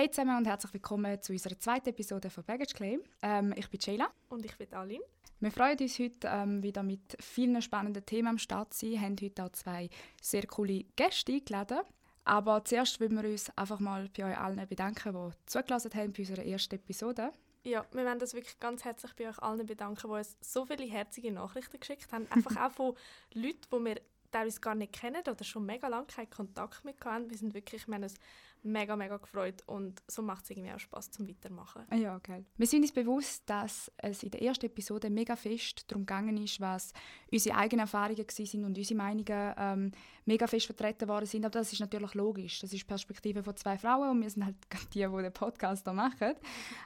Hey zusammen und herzlich willkommen zu unserer zweiten Episode von Baggage Claim. Ähm, ich bin Sheila. Und ich bin Aline. Wir freuen uns heute ähm, wieder mit vielen spannenden Themen am Start zu sein. Wir haben heute auch zwei sehr coole Gäste eingeladen. Aber zuerst wollen wir uns einfach mal bei euch allen bedanken, die zugelassen haben bei unserer ersten Episode. Ja, wir wollen uns wirklich ganz herzlich bei euch allen bedanken, die uns so viele herzige Nachrichten geschickt haben. Einfach auch von Leuten, die wir teilweise gar nicht kennen oder schon mega lange keinen Kontakt mit haben. Wir sind wirklich, wir haben uns mega, mega gefreut und so macht es irgendwie auch Spaß zum Weitermachen. Ja, geil. Wir sind uns bewusst, dass es in der ersten Episode mega fest darum gegangen ist, was unsere eigenen Erfahrungen sind und unsere Meinungen ähm, mega fest vertreten worden sind. Aber das ist natürlich logisch. Das ist Perspektive von zwei Frauen und wir sind halt die, die den Podcast hier machen.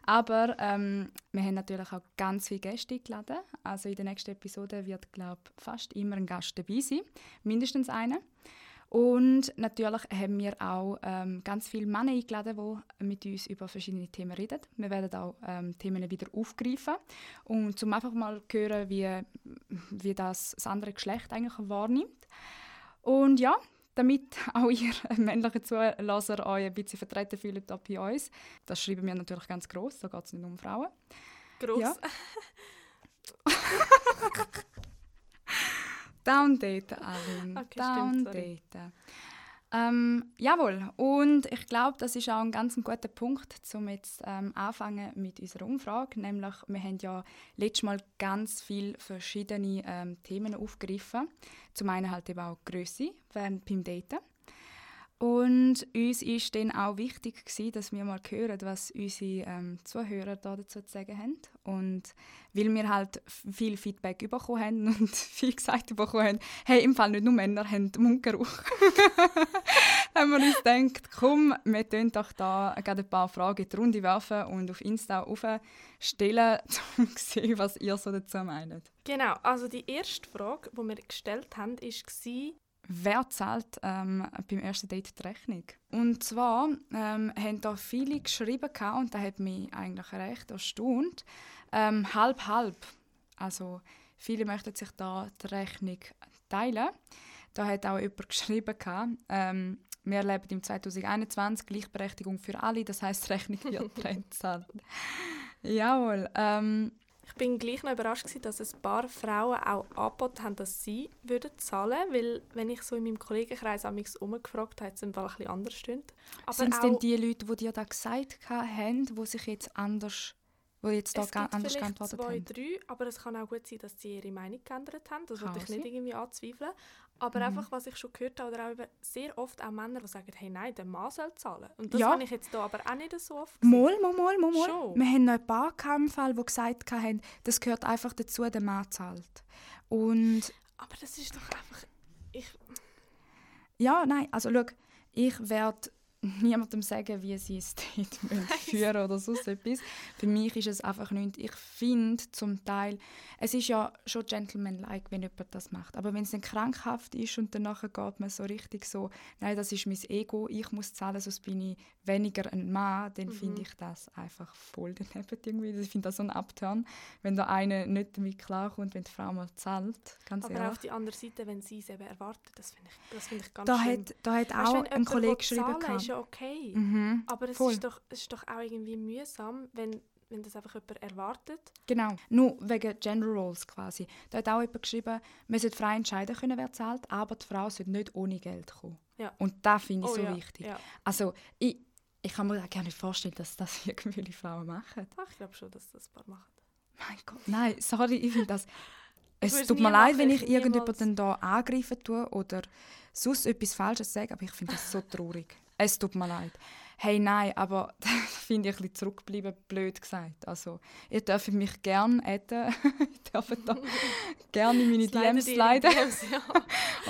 Aber ähm, wir haben natürlich auch ganz viele Gäste eingeladen. Also in der nächsten Episode wird, glaube ich, fast immer ein Gast dabei sein. Mindestens einer. Und natürlich haben wir auch ähm, ganz viele Männer eingeladen, die mit uns über verschiedene Themen reden. Wir werden auch ähm, Themen wieder aufgreifen und zum einfach mal hören, wie, wie das, das andere Geschlecht eigentlich wahrnimmt. Und ja, damit auch ihr männlichen Zulasser euch ein bisschen vertreten fühlt bei uns. Das schreiben wir natürlich ganz groß, so geht es nicht um Frauen. Gross. Ja. Downdaten, Aline. Okay, Downdaten. Ähm, jawohl, und ich glaube, das ist auch ein ganz guter Punkt, um jetzt ähm, anfangen mit unserer Umfrage. Nämlich, wir haben ja letztes Mal ganz viele verschiedene ähm, Themen aufgegriffen. Zum einen halt eben auch Größe beim Daten. Und uns ist dann auch wichtig gewesen, dass wir mal hören, was unsere ähm, Zuhörer da dazu zu sagen haben. Und weil wir halt viel Feedback bekommen haben und viel gesagt bekommen haben, hey, im Fall nicht nur Männer haben Mundgeruch, haben wir uns gedacht, komm, wir tun doch da ein paar Fragen in die Runde werfen und auf Insta aufstellen, um zu sehen, was ihr so dazu meint. Genau, also die erste Frage, die wir gestellt haben, war, wer zahlt ähm, beim ersten Date die Rechnung? Und zwar ähm, haben da viele geschrieben und das hat mich eigentlich recht erstaunt. Ähm, halb halb. Also viele möchten sich da die Rechnung teilen. Da hat auch jemand geschrieben ähm, wir leben im 2021 Gleichberechtigung für alle, das heißt Rechnung wird getrennt. Jawohl. Ähm, ich bin gleich noch überrascht, gewesen, dass ein paar Frauen auch angeboten haben, dass sie würden zahlen würden. Weil, wenn ich so in meinem Kollegenkreis mich umgefragt habe, hat es ein bisschen anders stimmt. Sind es denn die Leute, die dir da gesagt haben, die sich jetzt anders wo jetzt da es ga, anders geantwortet zwei, haben? drei, aber es kann auch gut sein, dass sie ihre Meinung geändert haben. Das würde ich nicht irgendwie anzweifeln. Aber mhm. einfach, was ich schon gehört habe, oder auch über sehr oft auch Männer, die sagen, hey, nein, der Mann soll zahlen. Und das ja. habe ich jetzt hier aber auch nicht so oft gesehen. Mal, mal, mal, mal. Schon. Wir haben noch ein paar Fall, die gesagt haben, das gehört einfach dazu, der Mann zahlt. Und aber das ist doch einfach... Ich... Ja, nein, also schau, ich werde niemandem sagen, wie sie es dort führen oder sonst etwas. Für mich ist es einfach nicht. Ich finde zum Teil, es ist ja schon gentlemanlike, wenn jemand das macht. Aber wenn es dann krankhaft ist und danach geht man so richtig so, nein, das ist mein Ego, ich muss zahlen, sonst bin ich weniger ein Mann, dann mhm. finde ich das einfach voll daneben irgendwie. Ich finde das so ein Upturn, wenn da einer nicht damit klarkommt, wenn die Frau mal zahlt. Ganz Aber ehrlich. auf die andere Seite, wenn sie es eben erwartet, das finde ich, find ich ganz da schlimm. Hat, da hat weißt, auch ein Kollege geschrieben, ja okay. Mhm, aber es ist, doch, es ist doch auch irgendwie mühsam, wenn, wenn das einfach jemand erwartet. Genau, nur wegen Gender Roles quasi. Da hat auch jemand geschrieben, man sollte frei entscheiden können, wer zahlt, aber die Frau sollte nicht ohne Geld kommen. Ja. Und das finde ich oh, so ja. wichtig. Ja. Also ich, ich kann mir gar nicht vorstellen, dass das irgendwie Frauen machen. Ach, ich glaube schon, dass das ein paar machen. Mein Gott, nein, sorry, ich finde das... Es tut mir leid, wenn ich irgendjemanden da angreifen tue oder sonst etwas Falsches sage, aber ich finde das so traurig. Es tut mir leid. Hey, nein, aber das finde ich ein bisschen zurückgeblieben, blöd gesagt. Also, ihr dürft mich gerne adden. ich darf da gerne in meine DMs leiden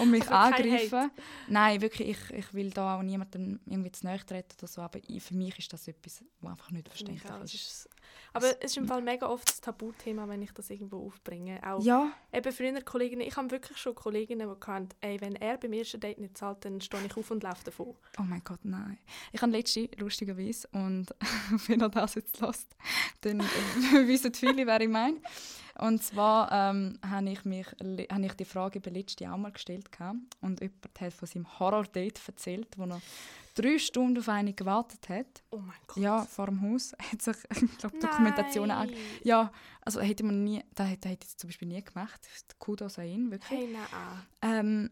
und mich aber angreifen. Nein, wirklich, ich, ich will da auch niemandem irgendwie zu nahe treten oder so, aber für mich ist das etwas, was einfach nicht verständlich ist. Aber es ist im Fall mega oft das Tabuthema, wenn ich das irgendwo aufbringe. Auch ja. Eben früher Kolleginnen, ich habe wirklich schon Kolleginnen, die hatten, ey, wenn er beim ersten Date nicht zahlt, dann stehe ich auf und laufe davon. Oh mein Gott, nein. Ich habe letzte, lustigerweise, und wenn er das jetzt lässt, dann äh, wissen viele, wer ich meine. Und zwar ähm, habe ich, mich, hab ich die Frage beim letzten auch mal gestellt. Gehabt. Und jemand hat von seinem Horror-Date erzählt, wo er drei Stunden auf eine gewartet hat. Oh mein Gott. Ja, vor dem Haus. hat sich, ich glaube, Dokumentationen an. Ja, also hätte man nie, das hätte ich zum Beispiel nie gemacht. Kudos an ihn, wirklich. Hey, nein. Ähm,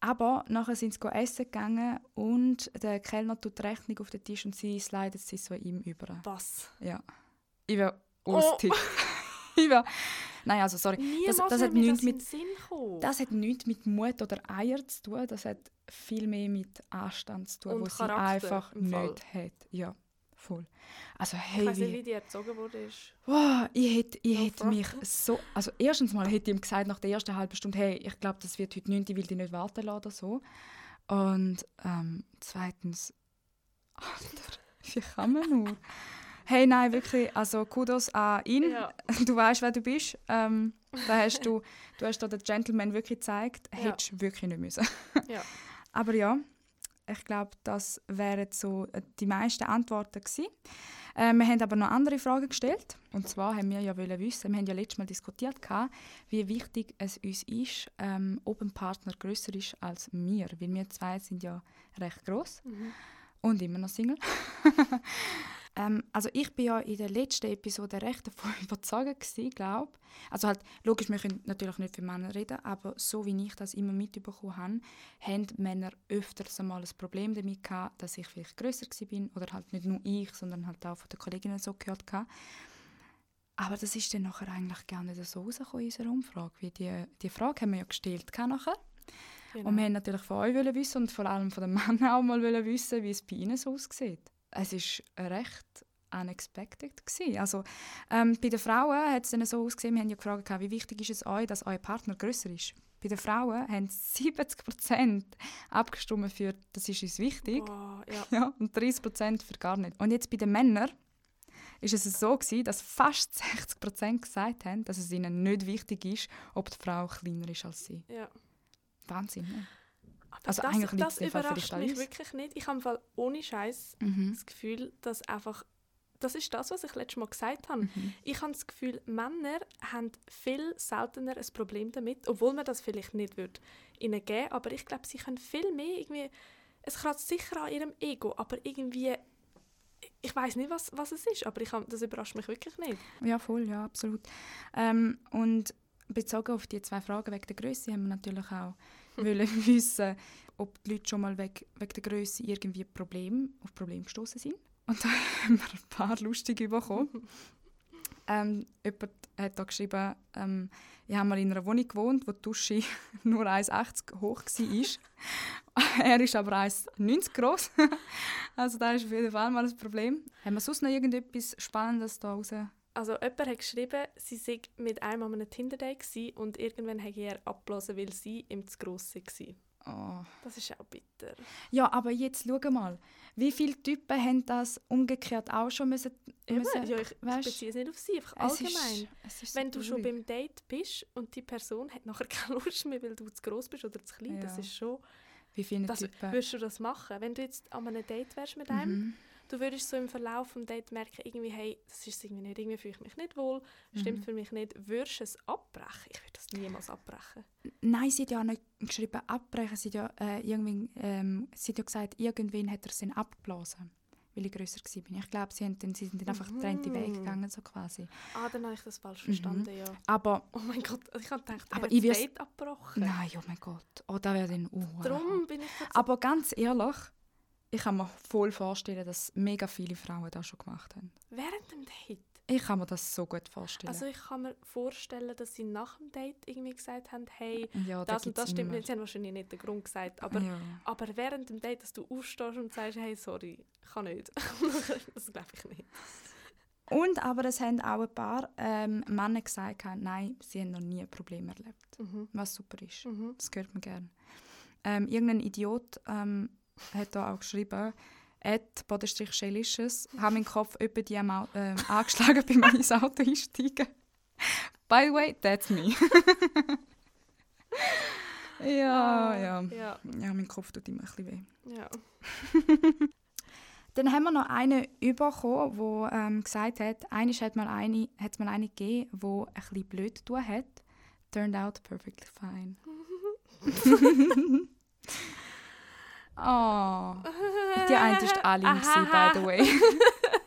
aber nachher sind sie essen gegangen und der Kellner tut die Rechnung auf den Tisch und sie slidet sie so ihm über. Was? Ja. Ich ausgetippt. Oh. war... Nein, also sorry. das, das, hat nichts mit, das hat nichts mit Mut oder Eier zu tun. Das hat viel mehr mit Anstand zu tun, wo sie einfach nicht hat. Ja, voll. Also, hey, ich weiß nicht, wie die erzogen wurde. Wow, ich hätte, ich hätte mich so... Also erstens mal hätte ich ihm gesagt, nach der ersten halben Stunde, hey, ich glaube, das wird heute nicht, ich will dich nicht warten lassen oder so. Und ähm, zweitens, Alter, wie kann man nur? Hey, nein, wirklich, also Kudos an ihn. Ja. Du weißt, wer du bist. Ähm, da hast du, du hast da den Gentleman wirklich gezeigt. Ja. Hättest du wirklich nicht müssen. ja. Aber ja, ich glaube, das wären so äh, die meisten Antworten gewesen. Äh, wir haben aber noch andere Fragen gestellt. Und zwar haben wir ja wollen wissen, wir haben ja letztes Mal diskutiert, wie wichtig es uns ist, ähm, ob ein Partner größer ist als wir. Weil wir zwei sind ja recht groß mhm. und immer noch Single. Ähm, also ich bin ja in der letzten Episode recht davon überzeugt glaube Also halt, logisch, wir können natürlich nicht für Männer reden, aber so wie ich das immer mitbekommen habe, haben Männer öfters einmal ein Problem damit gehabt, dass ich vielleicht größer bin oder halt nicht nur ich, sondern halt auch von den Kolleginnen so gehört gehabt. Aber das ist dann nachher eigentlich gar nicht so rausgekommen in unserer Umfrage. Wie die, die Frage haben wir ja gestellt nachher. Genau. Und wir wollten natürlich von euch wissen und vor allem von den Männern auch mal wissen, wie es bei ihnen so aussieht es ist recht unexpected gewesen. Also ähm, bei den Frauen hat es dann so ausgesehen, wir haben ja gefragt, wie wichtig ist es euch, dass euer Partner größer ist. Bei den Frauen haben 70% abgestimmt für «das ist uns wichtig» oh, ja. Ja, und 30% für «gar nicht». Und jetzt bei den Männern ist es so gewesen, dass fast 60% gesagt haben, dass es ihnen nicht wichtig ist, ob die Frau kleiner ist als sie. Ja. Wahnsinn, ne? Also das, eigentlich das überrascht mich wirklich nicht. Ich habe ohne Scheiß mhm. das Gefühl, dass einfach das ist das, was ich letztes Mal gesagt habe. Mhm. Ich habe das Gefühl, Männer haben viel seltener ein Problem damit, obwohl man das vielleicht nicht würde ihnen geben, aber ich glaube, sie können viel mehr irgendwie, es kratzt sicher an ihrem Ego, aber irgendwie, ich weiß nicht, was, was es ist, aber ich hab, das überrascht mich wirklich nicht. Ja, voll, ja, absolut. Ähm, und bezogen auf die zwei Fragen wegen der Größe haben wir natürlich auch wollen wissen, ob die Leute schon mal wegen, wegen der Größe irgendwie Problem, auf Probleme gestoßen sind. Und da haben wir ein paar lustige bekommen. ähm, jemand hat da geschrieben, ähm, ich habe mal in einer Wohnung gewohnt, wo die Dusche nur 1,80 hoch war. er ist aber 1,90 groß. also da ist auf jeden Fall mal ein Problem. Haben wir sonst noch irgendetwas Spannendes da raus? Also jemand hat geschrieben, sie sei mit einem an einem Tinder-Date und irgendwann habe er abgelesen, weil sie ihm zu gross war. Oh. Das ist auch bitter. Ja, aber jetzt schau mal, wie viele Typen haben das umgekehrt auch schon müssen, müssen ja, ich, weißt, ich beziehe es nicht auf sie, einfach es allgemein. Ist, ist Wenn du schon beim Date bist und die Person hat nachher keine Lust mehr, weil du zu groß bist oder zu klein, ja. das ist schon... Wie viele das, Typen... Würdest du das machen? Wenn du jetzt an einem Date wärst mit einem, mhm du würdest so im Verlauf des Dates merken, irgendwie, hey, das ist irgendwie nicht, irgendwie fühle ich mich nicht wohl, stimmt mhm. für mich nicht, würdest du es abbrechen? Ich würde das niemals abbrechen. Nein, sie hat ja nicht geschrieben abbrechen, sie hat ja, äh, irgendwie, ähm, sie hat ja gesagt, irgendwann hat er es abgeblasen weil ich grösser war. Ich glaube, sie, sie sind dann einfach mhm. getrennte Wege gegangen, so quasi. Ah, dann habe ich das falsch verstanden, mhm. ja. Aber... Oh mein Gott, ich habe gedacht, aber ich das Date abgebrochen. Nein, oh mein Gott. Oh, da wäre dann... Uh, Darum bin ich... Aber ganz ehrlich, ich kann mir voll vorstellen, dass mega viele Frauen das schon gemacht haben. Während dem Date? Ich kann mir das so gut vorstellen. Also ich kann mir vorstellen, dass sie nach dem Date irgendwie gesagt haben, hey, ja, das und das stimmt nicht. Sie haben wahrscheinlich nicht den Grund gesagt, aber, ja. aber während dem Date, dass du aufstehst und sagst, hey, sorry, ich kann nicht. das glaube ich nicht. Und aber es haben auch ein paar ähm, Männer gesagt, nein, sie haben noch nie Probleme erlebt. Mhm. Was super ist. Mhm. Das hört man gerne. Ähm, irgendein Idiot ähm, hat da auch geschrieben, at Bodenstrich Schellisches, habe meinen Kopf über die äh, angeschlagen bei meinem Auto einsteigen. By the way, that's me. ja, ah, ja, ja. Ja, mein Kopf tut immer ein bisschen weh. Ja. Dann haben wir noch einen bekommen, der ähm, gesagt hat, eines hat mal eine, hat mal eine gegeben, die ein bisschen blöd getan hat. Turned out perfectly fine. Oh. Die eine war Aline, by the way.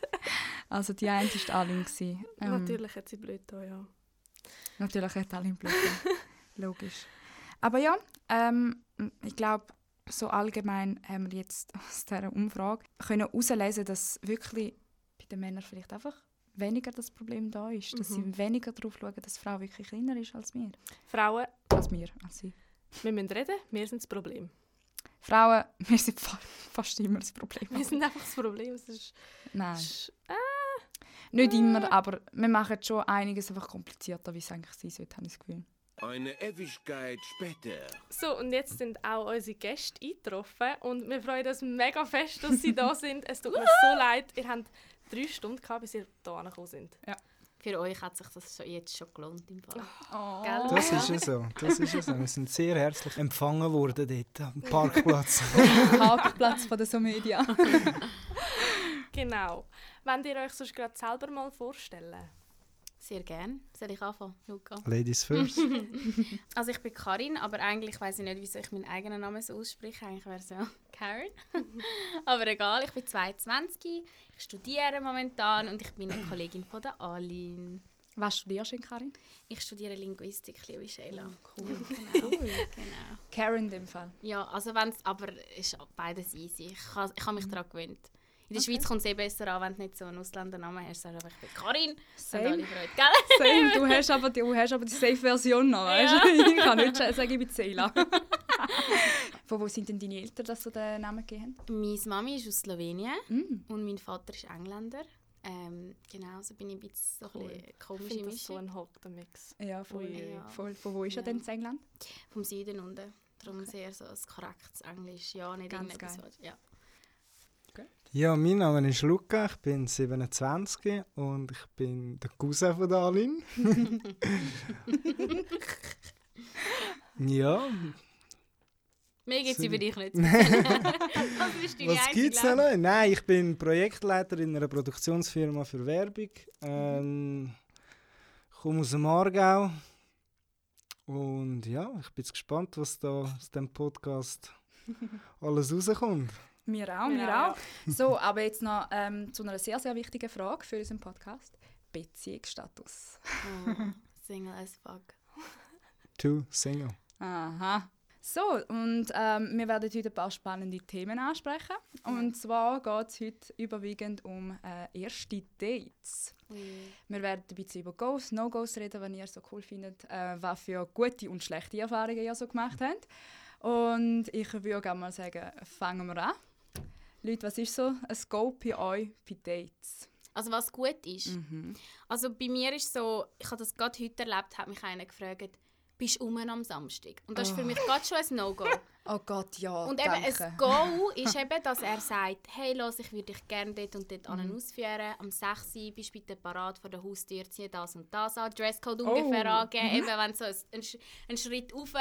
also die eine war Aline. Ähm, natürlich hat sie blöd getan, ja. Natürlich hat Aline blöd. Logisch. Aber ja, ähm, ich glaube, so allgemein haben wir jetzt aus dieser Umfrage können herauslesen, dass wirklich bei den Männern vielleicht einfach weniger das Problem da ist. Dass mhm. sie weniger darauf schauen, dass die Frau wirklich kleiner ist als wir. Frauen? Als wir, als sie. Wir müssen reden, wir sind das Problem. Frauen, wir sind fa fast immer das Problem. Wir sind einfach das Problem. Es ist, Nein. Ist, äh, Nicht äh. immer, aber wir machen schon einiges einfach komplizierter, wie es eigentlich sein sollte, habe ich das Gefühl. Eine Ewigkeit später. So, und jetzt sind auch unsere Gäste eingetroffen und wir freuen uns mega fest, dass sie da sind. Es tut mir so leid, ihr habt drei Stunden gehabt, bis ihr hier angekommen sind. Ja. Für euch hat sich das jetzt schon gelohnt im Fall. Oh. Das ist ja so. Das ist ja so. Wir sind sehr herzlich empfangen worden dort am Parkplatz. Parkplatz von der Somedia. genau. Wollt ihr euch sonst gerade selber mal vorstellen? Sehr gerne. Soll ich anfangen, Luca? Ladies first. also ich bin Karin, aber eigentlich weiß ich nicht, wieso ich meinen eigenen Namen so ausspreche. Eigentlich wäre es ja Karen. aber egal, ich bin 22, ich studiere momentan und ich bin eine Kollegin von der Aline. Was studierst du, Karin? Ich studiere Linguistik, liebe Sheila. Oh, cool. Genau. cool. genau. Karen in dem Fall? Ja, also wenn's, aber ist beides easy. Ich habe ich ha mich mhm. daran gewöhnt. In der okay. Schweiz kommt es eh besser an, wenn du nicht so einen Ausländernamen hast. Sagst ich bin Karin. Same. Same. Du hast aber die, du hast aber die Safe-Version noch, weißt ja. Ich kann nicht sagen, ich bin Zela. Von wo sind denn deine Eltern, dass sie den Namen gegeben haben? Meine Mami ist aus Slowenien mm. und mein Vater ist Engländer. Ähm, genau, so bin ich ein bisschen so cool. ein komisch ich das so ein harter Mix. Ja, voll. Ja. voll. Von wo ist ja. er denn in England? Vom Süden unten. Darum okay. sehr so ein korrektes Englisch. Ja, nicht Ganz geil. Ja. Ja, mein Name ist Luca, ich bin 27 und ich bin der Cousin von Darlin. ja. Mehr gibt es über dich nicht. Was gibt es noch? Nein, ich bin Projektleiter in einer Produktionsfirma für Werbung. Ähm, komme aus dem Aargau. Und ja, ich bin gespannt, was da aus dem Podcast alles rauskommt. Wir auch, wir, wir auch. so, aber jetzt noch ähm, zu einer sehr, sehr wichtigen Frage für unseren Podcast. Beziehungsstatus. Oh, single as fuck. Too single. Aha. So, und ähm, wir werden heute ein paar spannende Themen ansprechen. Und zwar geht es heute überwiegend um äh, erste Dates. Mm. Wir werden ein bisschen über Goes, No-Goes reden, wenn ihr so cool findet, äh, was für gute und schlechte Erfahrungen ihr so gemacht habt. Und ich würde gerne mal sagen, fangen wir an. Leute, was ist so ein Go bei euch bei Dates? Also was gut ist. Mhm. Also bei mir ist so, ich habe das gerade heute erlebt, hat mich einer gefragt, bist du um am Samstag? Und das oh. ist für oh. mich gerade schon ein No-Go. oh Gott, ja, Und danke. eben ein Go ist eben, dass er sagt, hey, los, ich würde dich gerne dort und dort mhm. ausführen. Am 6 Uhr bist du bitte parat vor der Haustür, zieh das und das an. Dresscode oh. ungefähr angeben. Mhm. Eben, wenn so ein, ein, Schritt rauf,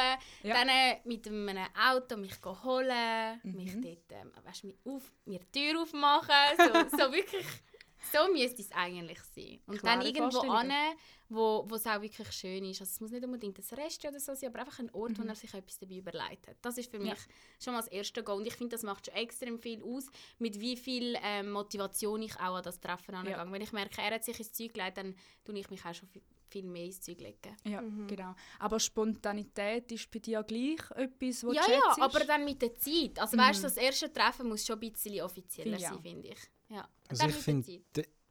ja. dann äh, mit einem Auto mich holen, mhm. mich dort, ähm, weißt, mich auf, mir die Tür aufmachen. So, so wirklich so müsste es eigentlich sein. Und Klare dann irgendwo an, wo, es auch wirklich schön ist. Also es muss nicht unbedingt ein Restaurant oder so sein, aber einfach ein Ort, mhm. wo er sich etwas dabei überlegt hat. Das ist für mich ja. schon mal das erste Goal. Und ich finde, das macht schon extrem viel aus, mit wie viel ähm, Motivation ich auch an das Treffen angehe. Ja. Wenn ich merke, er hat sich ins Zeug gelegt, dann tue ich mich auch schon viel mehr ins Zeug legen. Ja, mhm. genau. Aber Spontanität ist bei dir gleich etwas, was ja, du Ja, ja, aber dann mit der Zeit. Also mhm. weißt, das erste Treffen muss schon ein bisschen offizieller ja. sein, finde ich. Ja. Also ich finde,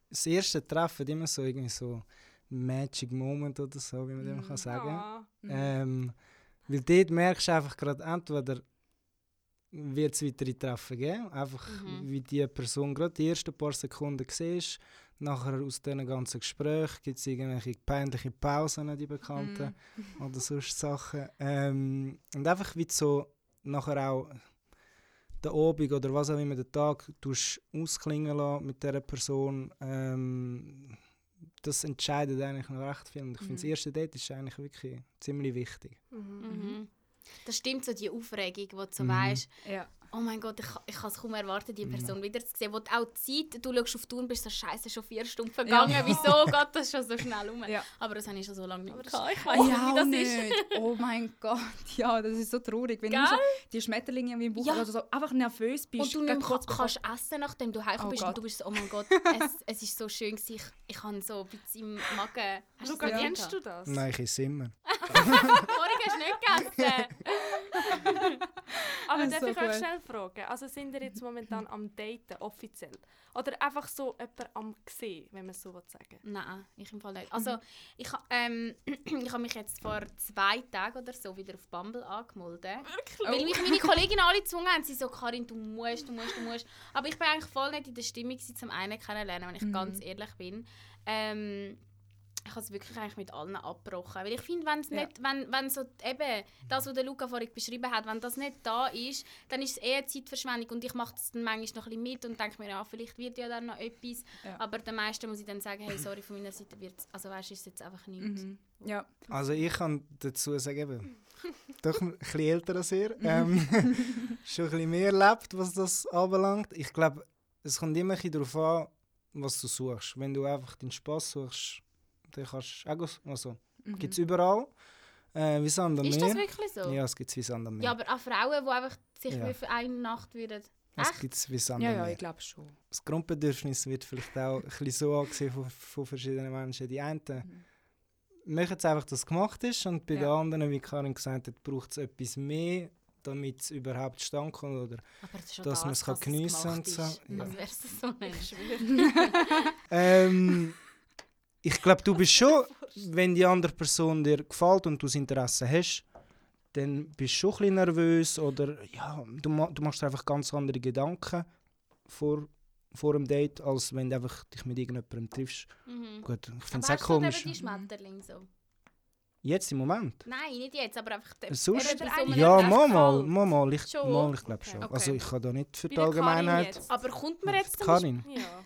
das erste Treffen immer so irgendwie so ein Magic Moment oder so, wie man mm. dem kann sagen kann. Mm. Ähm, weil dort merkst du einfach gerade, entweder wird es weitere Treffen geben, einfach mhm. wie die Person gerade die ersten paar Sekunden siehst, nachher aus diesen ganzen Gesprächen gibt es irgendwelche peinliche Pausen, die bekannten, mm. oder solche Sachen. Ähm, und einfach wie so nachher auch den Abend oder was auch immer, den Tag ausklingen lassen mit dieser Person, ähm, das entscheidet eigentlich noch recht viel. Und ich mhm. finde, das erste Date ist eigentlich wirklich ziemlich wichtig. Mhm. Das stimmt, so die Aufregung, wo du so mhm. weißt, ja. Oh mein Gott, ich, ich kann es kaum erwarten, die Person mhm. wieder zu sehen. Wo du auch die Zeit, du schaust auf die Uhr und bist so scheiße schon vier Stunden vergangen. Ja. Wieso geht das schon so schnell um? Ja. Aber das habe ich schon so lange nicht mehr gehabt. Ich weiß ja, nicht, wie das nicht. ist. Oh mein Gott, ja, das ist so traurig. Wenn du so die Schmetterlinge im Buch ja. oder so einfach nervös bist. Und du nicht kurz kannst essen, nachdem du heimgekommen oh bist. Gott. Und du bist so, oh mein Gott, es, es ist so schön gewesen. Ich, ich habe so ein bisschen im Magen. Hast Luca, ja. kennst du das? Nein, ich esse immer. Vorhin hast du nicht gegessen. Aber darf so ich euch schnell fragen? Also sind ihr jetzt momentan am Daten, offiziell? Oder einfach so jemand am gesehen, wenn man so sagen Nein, ich im Fall nicht. Also ich, ähm, ich habe mich jetzt vor zwei Tagen oder so wieder auf Bumble angemeldet. Wirklich? Weil mich meine Kolleginnen alle gezwungen haben. Sie so, Karin, du musst, du musst, du musst. Aber ich war eigentlich voll nicht in der Stimmung, sie zum einen kennenlernen, wenn ich mhm. ganz ehrlich bin. Ähm, ich habe es wirklich eigentlich mit allen abgebrochen. Weil ich finde, wenn's ja. nicht, wenn, wenn so eben das, was der Luca vorhin beschrieben hat, wenn das nicht da ist, dann ist es eher Zeitverschwendung und ich mache das dann manchmal noch ein bisschen mit und denke mir, ja, vielleicht wird ja dann noch etwas. Ja. Aber den meisten muss ich dann sagen, hey, sorry, von meiner Seite wird also weißt, ist es jetzt einfach nichts. Mhm. Ja. Also ich kann dazu sagen, eben, doch ein bisschen älter als ihr, ähm, schon ein bisschen mehr erlebt, was das anbelangt. Ich glaube, es kommt immer ein darauf an, was du suchst. Wenn du einfach den Spaß suchst, dann kannst du auch also, mhm. gibt es überall. Äh, wie Sand am Ist das wirklich so? Ja, es gibt es wie Sand am Meer. Ja, aber auch Frauen, die einfach sich ja. für eine Nacht würden... Es gibt es wie Sand ja, am Meer. Ja, ich glaube schon. Das Grundbedürfnis wird vielleicht auch ein bisschen so angesehen von, von verschiedenen Menschen. Die einen mhm. machen es einfach, dass es gemacht ist und bei ja. den anderen, wie Karin gesagt hat, braucht es etwas mehr, damit es überhaupt stand kommt oder dass das, man es geniessen kann und so. Ja. Das wäre so nicht. ähm, ich glaube, du bist schon, wenn die andere Person dir gefällt und du das Interesse hast, dann bist du schon ein bisschen nervös oder ja, du, du machst dir einfach ganz andere Gedanken vor, vor einem Date, als wenn du einfach dich mit irgendjemandem triffst. Mhm. Gut, ich finde es auch komisch. die Schmetterling so? Jetzt im Moment? Nein, nicht jetzt, aber einfach der Sonst? Ja, mal, mal, mal, mal, ich, mal, ich glaube schon. Okay. Also ich kann da nicht für die Allgemeinheit... Aber kommt man jetzt Karin? Ja.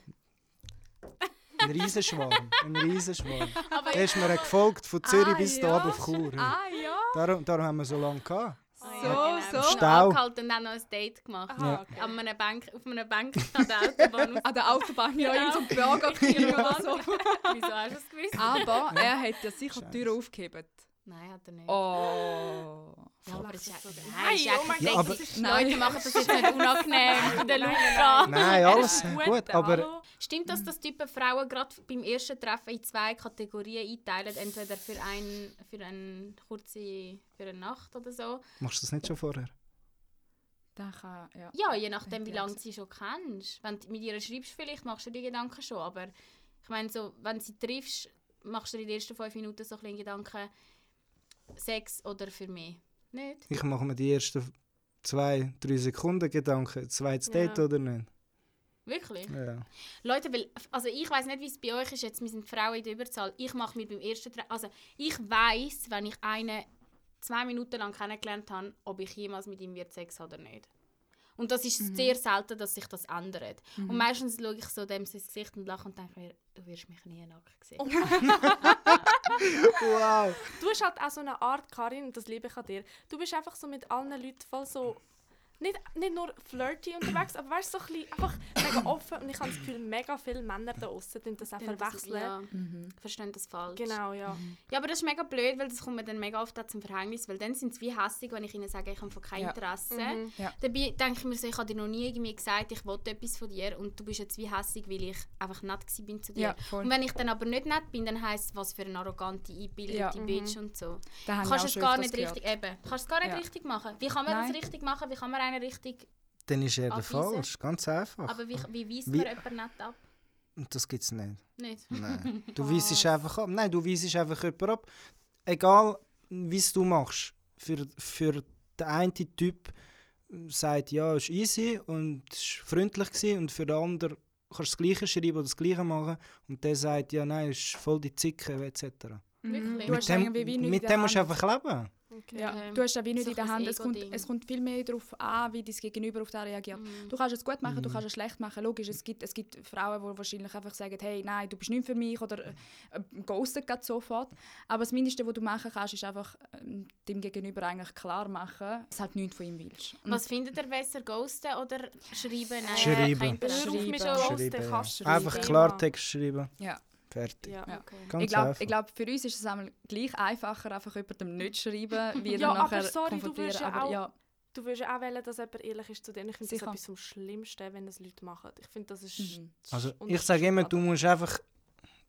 Ein Riesenschwarm. Ein Riesenschwarm. Aber der ist mir gefolgt von Zürich ah, bis ja. auf Chur. Ah ja? Darum, darum haben wir so lange gehabt. So, ja, genau. so. Stau. Angehalten und dann noch ein Date gemacht. Aha, okay. An einer Bank, auf einer Bank an der Autobahn. an der Autobahn, ja, in so einem oder so. Wieso hast du es gewusst? Aber er hat ja sicher die Tür aufgehebt. Nein, hat er nicht. Oh. Ja, aber das ist ja, nein, ist oh ja, aber, Leute machen das jetzt nicht unangenehm Luca. Nein, alles gut, aber... Stimmt das, dass Typen Frauen gerade beim ersten Treffen in zwei Kategorien einteilen? Entweder für, ein, für eine kurze für eine Nacht oder so. Machst du das nicht schon vorher? Kann, ja. ja, je nachdem, wie lange du sie schon kennst. Wenn du mit ihr schreibst, vielleicht machst du die Gedanken schon. Aber ich meine, so, wenn du sie triffst, machst du in den ersten fünf Minuten so ein Gedanken, Sex oder für mich. Nicht? Ich mache mir die ersten zwei, drei Sekunden Gedanken, zweites ja. Date oder nicht. Wirklich? Ja. Leute, weil, also ich weiß nicht, wie es bei euch ist, jetzt wir sind Frauen in der Überzahl. Ich mache mir beim ersten Tre also ich weiß, wenn ich einen zwei Minuten lang kennengelernt habe, ob ich jemals mit ihm wird Sex habe oder nicht. Und das ist mhm. sehr selten, dass sich das ändert. Mhm. Und meistens schaue ich so dem ins Gesicht und lache und denke mir, du wirst mich nie nackt sehen. Oh. wow. Du hast halt auch so eine Art, Karin, und das liebe ich an dir. Du bist einfach so mit allen Leuten voll so nicht, nicht nur flirty unterwegs, aber weißt so ein bisschen einfach mega offen. Und ich habe das Gefühl, mega viele Männer da draußen das auch verwechseln. Ja, mhm. verstehen das falsch. Genau, ja. Mhm. Ja, aber das ist mega blöd, weil das kommt mir dann mega oft zum Verhängnis, weil dann sind sie wie hässlich, wenn ich ihnen sage, ich habe von kein Interesse. Mhm. Ja. Dabei denke ich mir so, ich habe dir noch nie irgendwie gesagt, ich wollte etwas von dir und du bist jetzt wie hässlich, weil ich einfach nett bin zu dir. Ja, und wenn ich dann aber nicht nett bin, dann heisst es, was für eine arrogante, eingebildete ja. Bitch und so. Du kannst es gar nicht richtig, eben, kannst es gar nicht richtig machen. Wie kann man Nein. das richtig machen? Wie kann man eine richtig dann ist er der falsch. Ganz einfach. Aber wie, wie weist man jemanden nicht ab? Das gibt es nicht. Nicht? Nein. Du oh. weisst einfach ab. Nein, du weisst einfach jemanden ab. Egal, wie es du machst. Für, für den einen Typ sagt, ja, es war easy und es war freundlich gewesen, und für den anderen kannst du das Gleiche schreiben oder das Gleiche machen und der sagt, ja, nein, es ist voll die Zicke etc. Mhm. Mit dem, mit dem musst du einfach leben. Okay. Ja, Okay. du hast ja wie nicht So in der Hand. Es kommt, es kommt viel mehr darauf an, wie dein Gegenüber auf das reagiert. Mhm. Du kannst es gut machen, du Mhm. kannst es schlecht machen. Logisch, es gibt, es gibt Frauen, die wahrscheinlich einfach sagen, hey, nein, du bist nicht für mich oder äh, äh, ghosten grad sofort. Aber das Mindeste, was du machen kannst, ist einfach ähm, dem Gegenüber eigentlich klar machen, dass du halt nichts von ihm willst. Und Was findet ihr besser, ghosten oder schreiben? Nein, Schreiben. Schreiben. Schreiben, du Einfach schreiben. Klartext schreiben. Ja. Fertig. Ja. Okay. Ganz ich glaube, glaub, für uns ist es einmal gleich einfacher, einfach jemandem nicht zu schreiben, wie Ja, dann aber nachher sorry, du ja aber auch- ja, Du würdest auch wollen, dass jemand ehrlich ist zu dir. Ich finde das etwas vom Schlimmsten, wenn das Leute machen. Ich finde, das ist... Mhm. Also ich sage immer, du aber- musst einfach,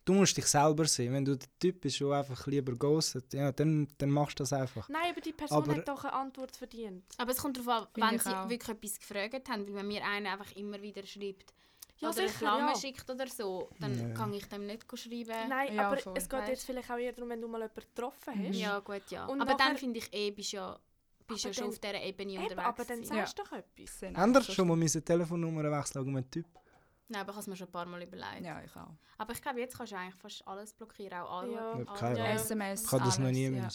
du musst dich selber sehen. Wenn du der Typ bist, der einfach lieber ghostet, ja, dann, dann machst du das einfach. Nein, aber die Person Aber- hat doch eine Antwort verdient. Aber es kommt darauf an, wenn ich sie auch. wirklich etwas gefragt haben. Weil wenn mir einer einfach immer wieder schreibt Ja, oder eine sicher, Flamme ja. schickt oder so, dann Ja. kann ich dem nicht schreiben. Nein, Ja, aber voll. es geht Weißt. jetzt vielleicht auch eher darum, wenn du mal jemanden getroffen Mhm. hast. Ja, gut, ja. Und aber nachher- dann finde ich eh, bist ja, bist ja schon dann- auf dieser Ebene Eben, unterwegs. aber dann sagst du doch etwas. Nice, schon mal meine Telefonnummer wechseln wegen einem Typ. Nein, aber ich habe es mir schon ein paar Mal überlegt. Ja, ich auch. Aber ich glaube, jetzt kannst du eigentlich fast alles blockieren, auch alle. Ja. alle- Ja, keine Ja. Ahnung. SMS, Ich habe das noch nie ja.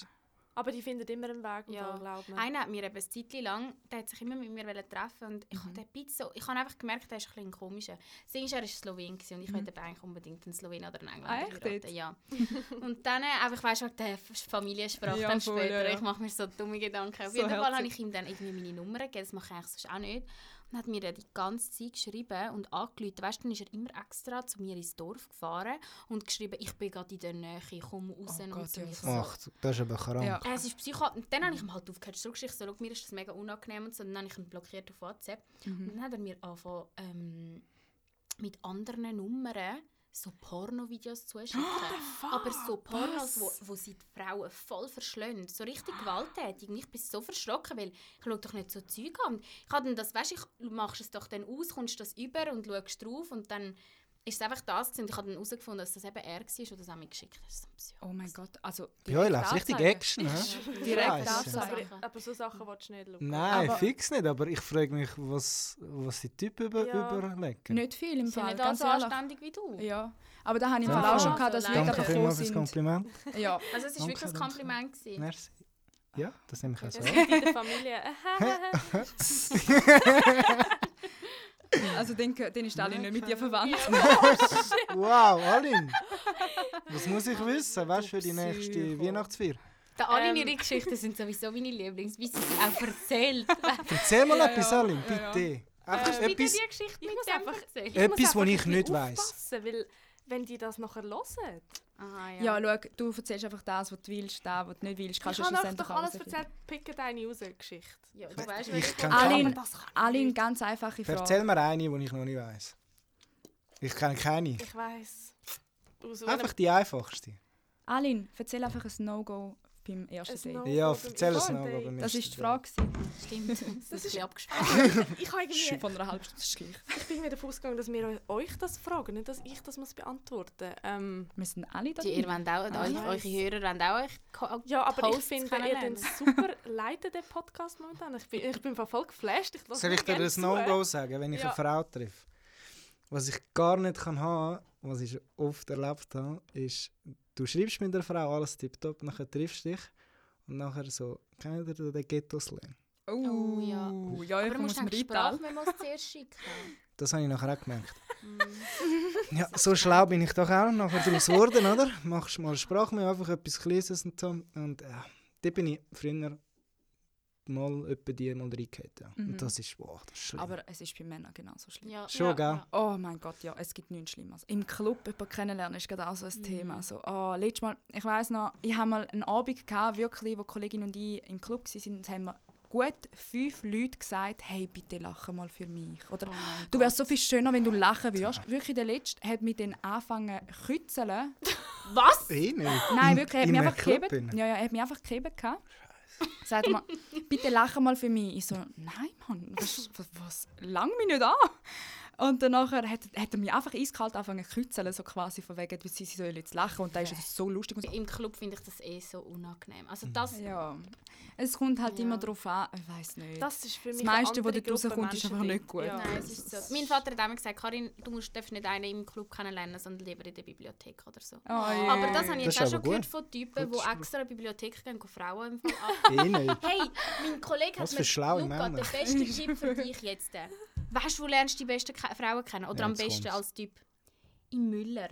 Aber die finden immer einen Weg, Ja. ja. glaub mir. Einer hat mir eben ein Zeitchen lang, der hat sich immer mit mir treffen und ich habe den Beat so, ich habe einfach gemerkt, der ist ein bisschen komischer. Ding ist, er war Slowen und ich wollte eben eigentlich unbedingt einen Slowen oder einen Ah, Engländer echt heiraten. Ja. und dann, äh, einfach weißt du, der Familiensprache Ja, dann voll, später, ja, ja. ich mache mir so dumme Gedanken. Auf So jeden Fall habe ich ihm dann irgendwie meine Nummer gegeben, das mache ich eigentlich sonst auch nicht. Und hat mir dann die ganze Zeit geschrieben und angerufen. Weißt du, dann ist er immer extra zu mir ins Dorf gefahren und geschrieben, ich bin gerade in der Nähe, komm raus. Oh und Gott, so. ja, Ach, das ist aber krank. Ja. äh, es ist Psycho. Und dann habe ich ihm halt aufgehört zurückgeschickt. So, schau, mir ist das mega unangenehm und so. Und dann habe ich ihn blockiert auf WhatsApp. Und Mhm. dann hat er mir angefangen, ähm, mit anderen Nummern so Porno-Videos zuschicken. Aber so Pornos, wo, wo sie die Frauen voll verschlönt. So richtig gewalttätig. Und ich bin so verschrocken, weil ich schaue doch nicht so Zeug an. Ich habe dann das, weißt du, machst es doch dann aus, kommst das über und schaust drauf und dann ist es einfach das gewesen. und ich habe dann herausgefunden, dass das eben er war und das auch mir geschickt hat. Das. Oh mein Gott, also Ja, ich direkt läuft richtig. Action, hä? Direkt anzeigen. Aber, aber so Sachen willst du nicht schauen. Nein, Aber- fix nicht, aber ich frage mich, was, was die Typen über, Ja. überlegen. Nicht viel im Fall, nicht ganz so ehrlich. anständig wie du. Ja, aber da habe ich Danke. Fall auch schon gehabt, dass Leute. Danke fürs sind. Kompliment. Ja, Also es war Danke, wirklich ein danke. Kompliment. Gewesen. Merci. Ja, das nehme ich auch Das so. ist in der Familie. also den, den ist alle nicht mit dir verwandt. Wow, Alin! Was muss ich wissen, weißt du, für die nächste Weihnachtsfeier? Da alle Ähm. ihre Geschichten sind sowieso meine Lieblings, wie sie sie auch erzählt. Erzähl mal Ja, etwas, ja. Alin, Ja, ja. bitte. Einfach Ähm, Bitte etwas. die Geschichte Ich muss einfach- erzählen. Etwas, was ich nicht weiss. Weil, wenn die das nachher hören. Aha, Ja, schau, du erzählst einfach das, was du willst, das, was du nicht willst. Kannst ich euch schlussendlich doch alles erzählt. Picke deine raus, Geschichte. Ja, du weißt, Ich Aline, kann ich Aline, nicht. ganz einfache Frage. Erzähl mir eine, die ich noch nicht weiss. Ich kenne keine. Ich weiss. Einfach die einfachste. Aline, erzähl einfach ein No-Go beim ersten Ein Date. No- Ja, beim erzähl es noch. Mir Das war ist die Frage. Stimmt, das ist abgesprochen. Ich habe irgendwie Von einer halben Stunde ist es gleich. ich bin mir davon ausgegangen, dass wir euch das fragen, nicht dass ich das muss beantworten ähm, Wir sind alle da Die, ihr wollt auch, Ah, eure, ich eure. Hörer wollen auch euch Ja, aber ich Hosts finde, ihr den super leitet den Podcast momentan. Ich bin, ich bin voll geflasht. Ich Soll ich dir das. No-Go sagen, wenn ich Ja. eine Frau treffe? Was ich gar nicht kann haben, was ich oft erlebt habe, ist, du schreibst mit der Frau alles tipptopp, nachher triffst du dich und nachher so, kennt ihr den Ghetto-Slang? Oh, ja. ja, Aber ich du muss musst im eine Rital. Sprachmemo zuerst schicken. Das habe ich nachher auch gemerkt. Mm. Ja, so schlau bin ich doch auch nachher daraus geworden, oder? Machst mal Sprachmemo, einfach etwas Kleines und so. Und ja, da bin ich früher mal etwa die mal reingehauen. Ja. Mhm. Und das ist, wow, das ist schlimm. Aber es ist bei Männern genauso schlimm. Ja. Schon, ja, gell? ja. Oh mein Gott, ja, es gibt nichts Schlimmeres. Im Club jemanden kennenlernen ist gerade auch so ein Mhm. Thema. So, oh, letztes Mal, ich weiß noch, ich habe mal einen Abend gehabt, wirklich, wo die Kollegin und ich im Club waren, und haben mir gut fünf Leute gesagt, hey, bitte lache mal für mich. Oder Oh du wärst so viel schöner, wenn du lachen würdest. Wirklich, der Letzte hat mit den angefangen zu kützeln. Was? Eh nicht. Nein, In- wirklich, er hat mich einfach innen? Ja, ja, er hat mich einfach geklebt. Sagt mal, bitte lache mal für mich. Ich so, nein, Mann, was, was, was lang mich nicht an. Und dann nachher hat, hat er mich einfach eiskalt angefangen zu kützeln, so quasi von wegen, sie, sie soll jetzt lachen. Und dann ist es so lustig. Und so. Im Club finde ich das eh so unangenehm. Also das, Ja. Es kommt halt Ja. immer darauf an, ich weiß nicht. Das ist für mich Das meiste, was Gruppe rauskommt, ist einfach nicht gut. Ja. Nein, es ist so. Mein Vater hat immer gesagt, Karin, du musst, darfst nicht einen im Club kennenlernen, sondern lieber in der Bibliothek oder so. Oh, je. Aber das habe ich Das jetzt auch schon aber gehört gut. von Typen, die extra in die Bibliothek gehen, und Frauen im Fall ab. Eh. Hey, mein Kollege Was hat schlaue Luca, Männer. der beste Tipp für dich jetzt. Weißt du, wo lernst du die besten Ke Frauen kennen? Oder Ja, am besten kommt's. als Typ? Im Müller.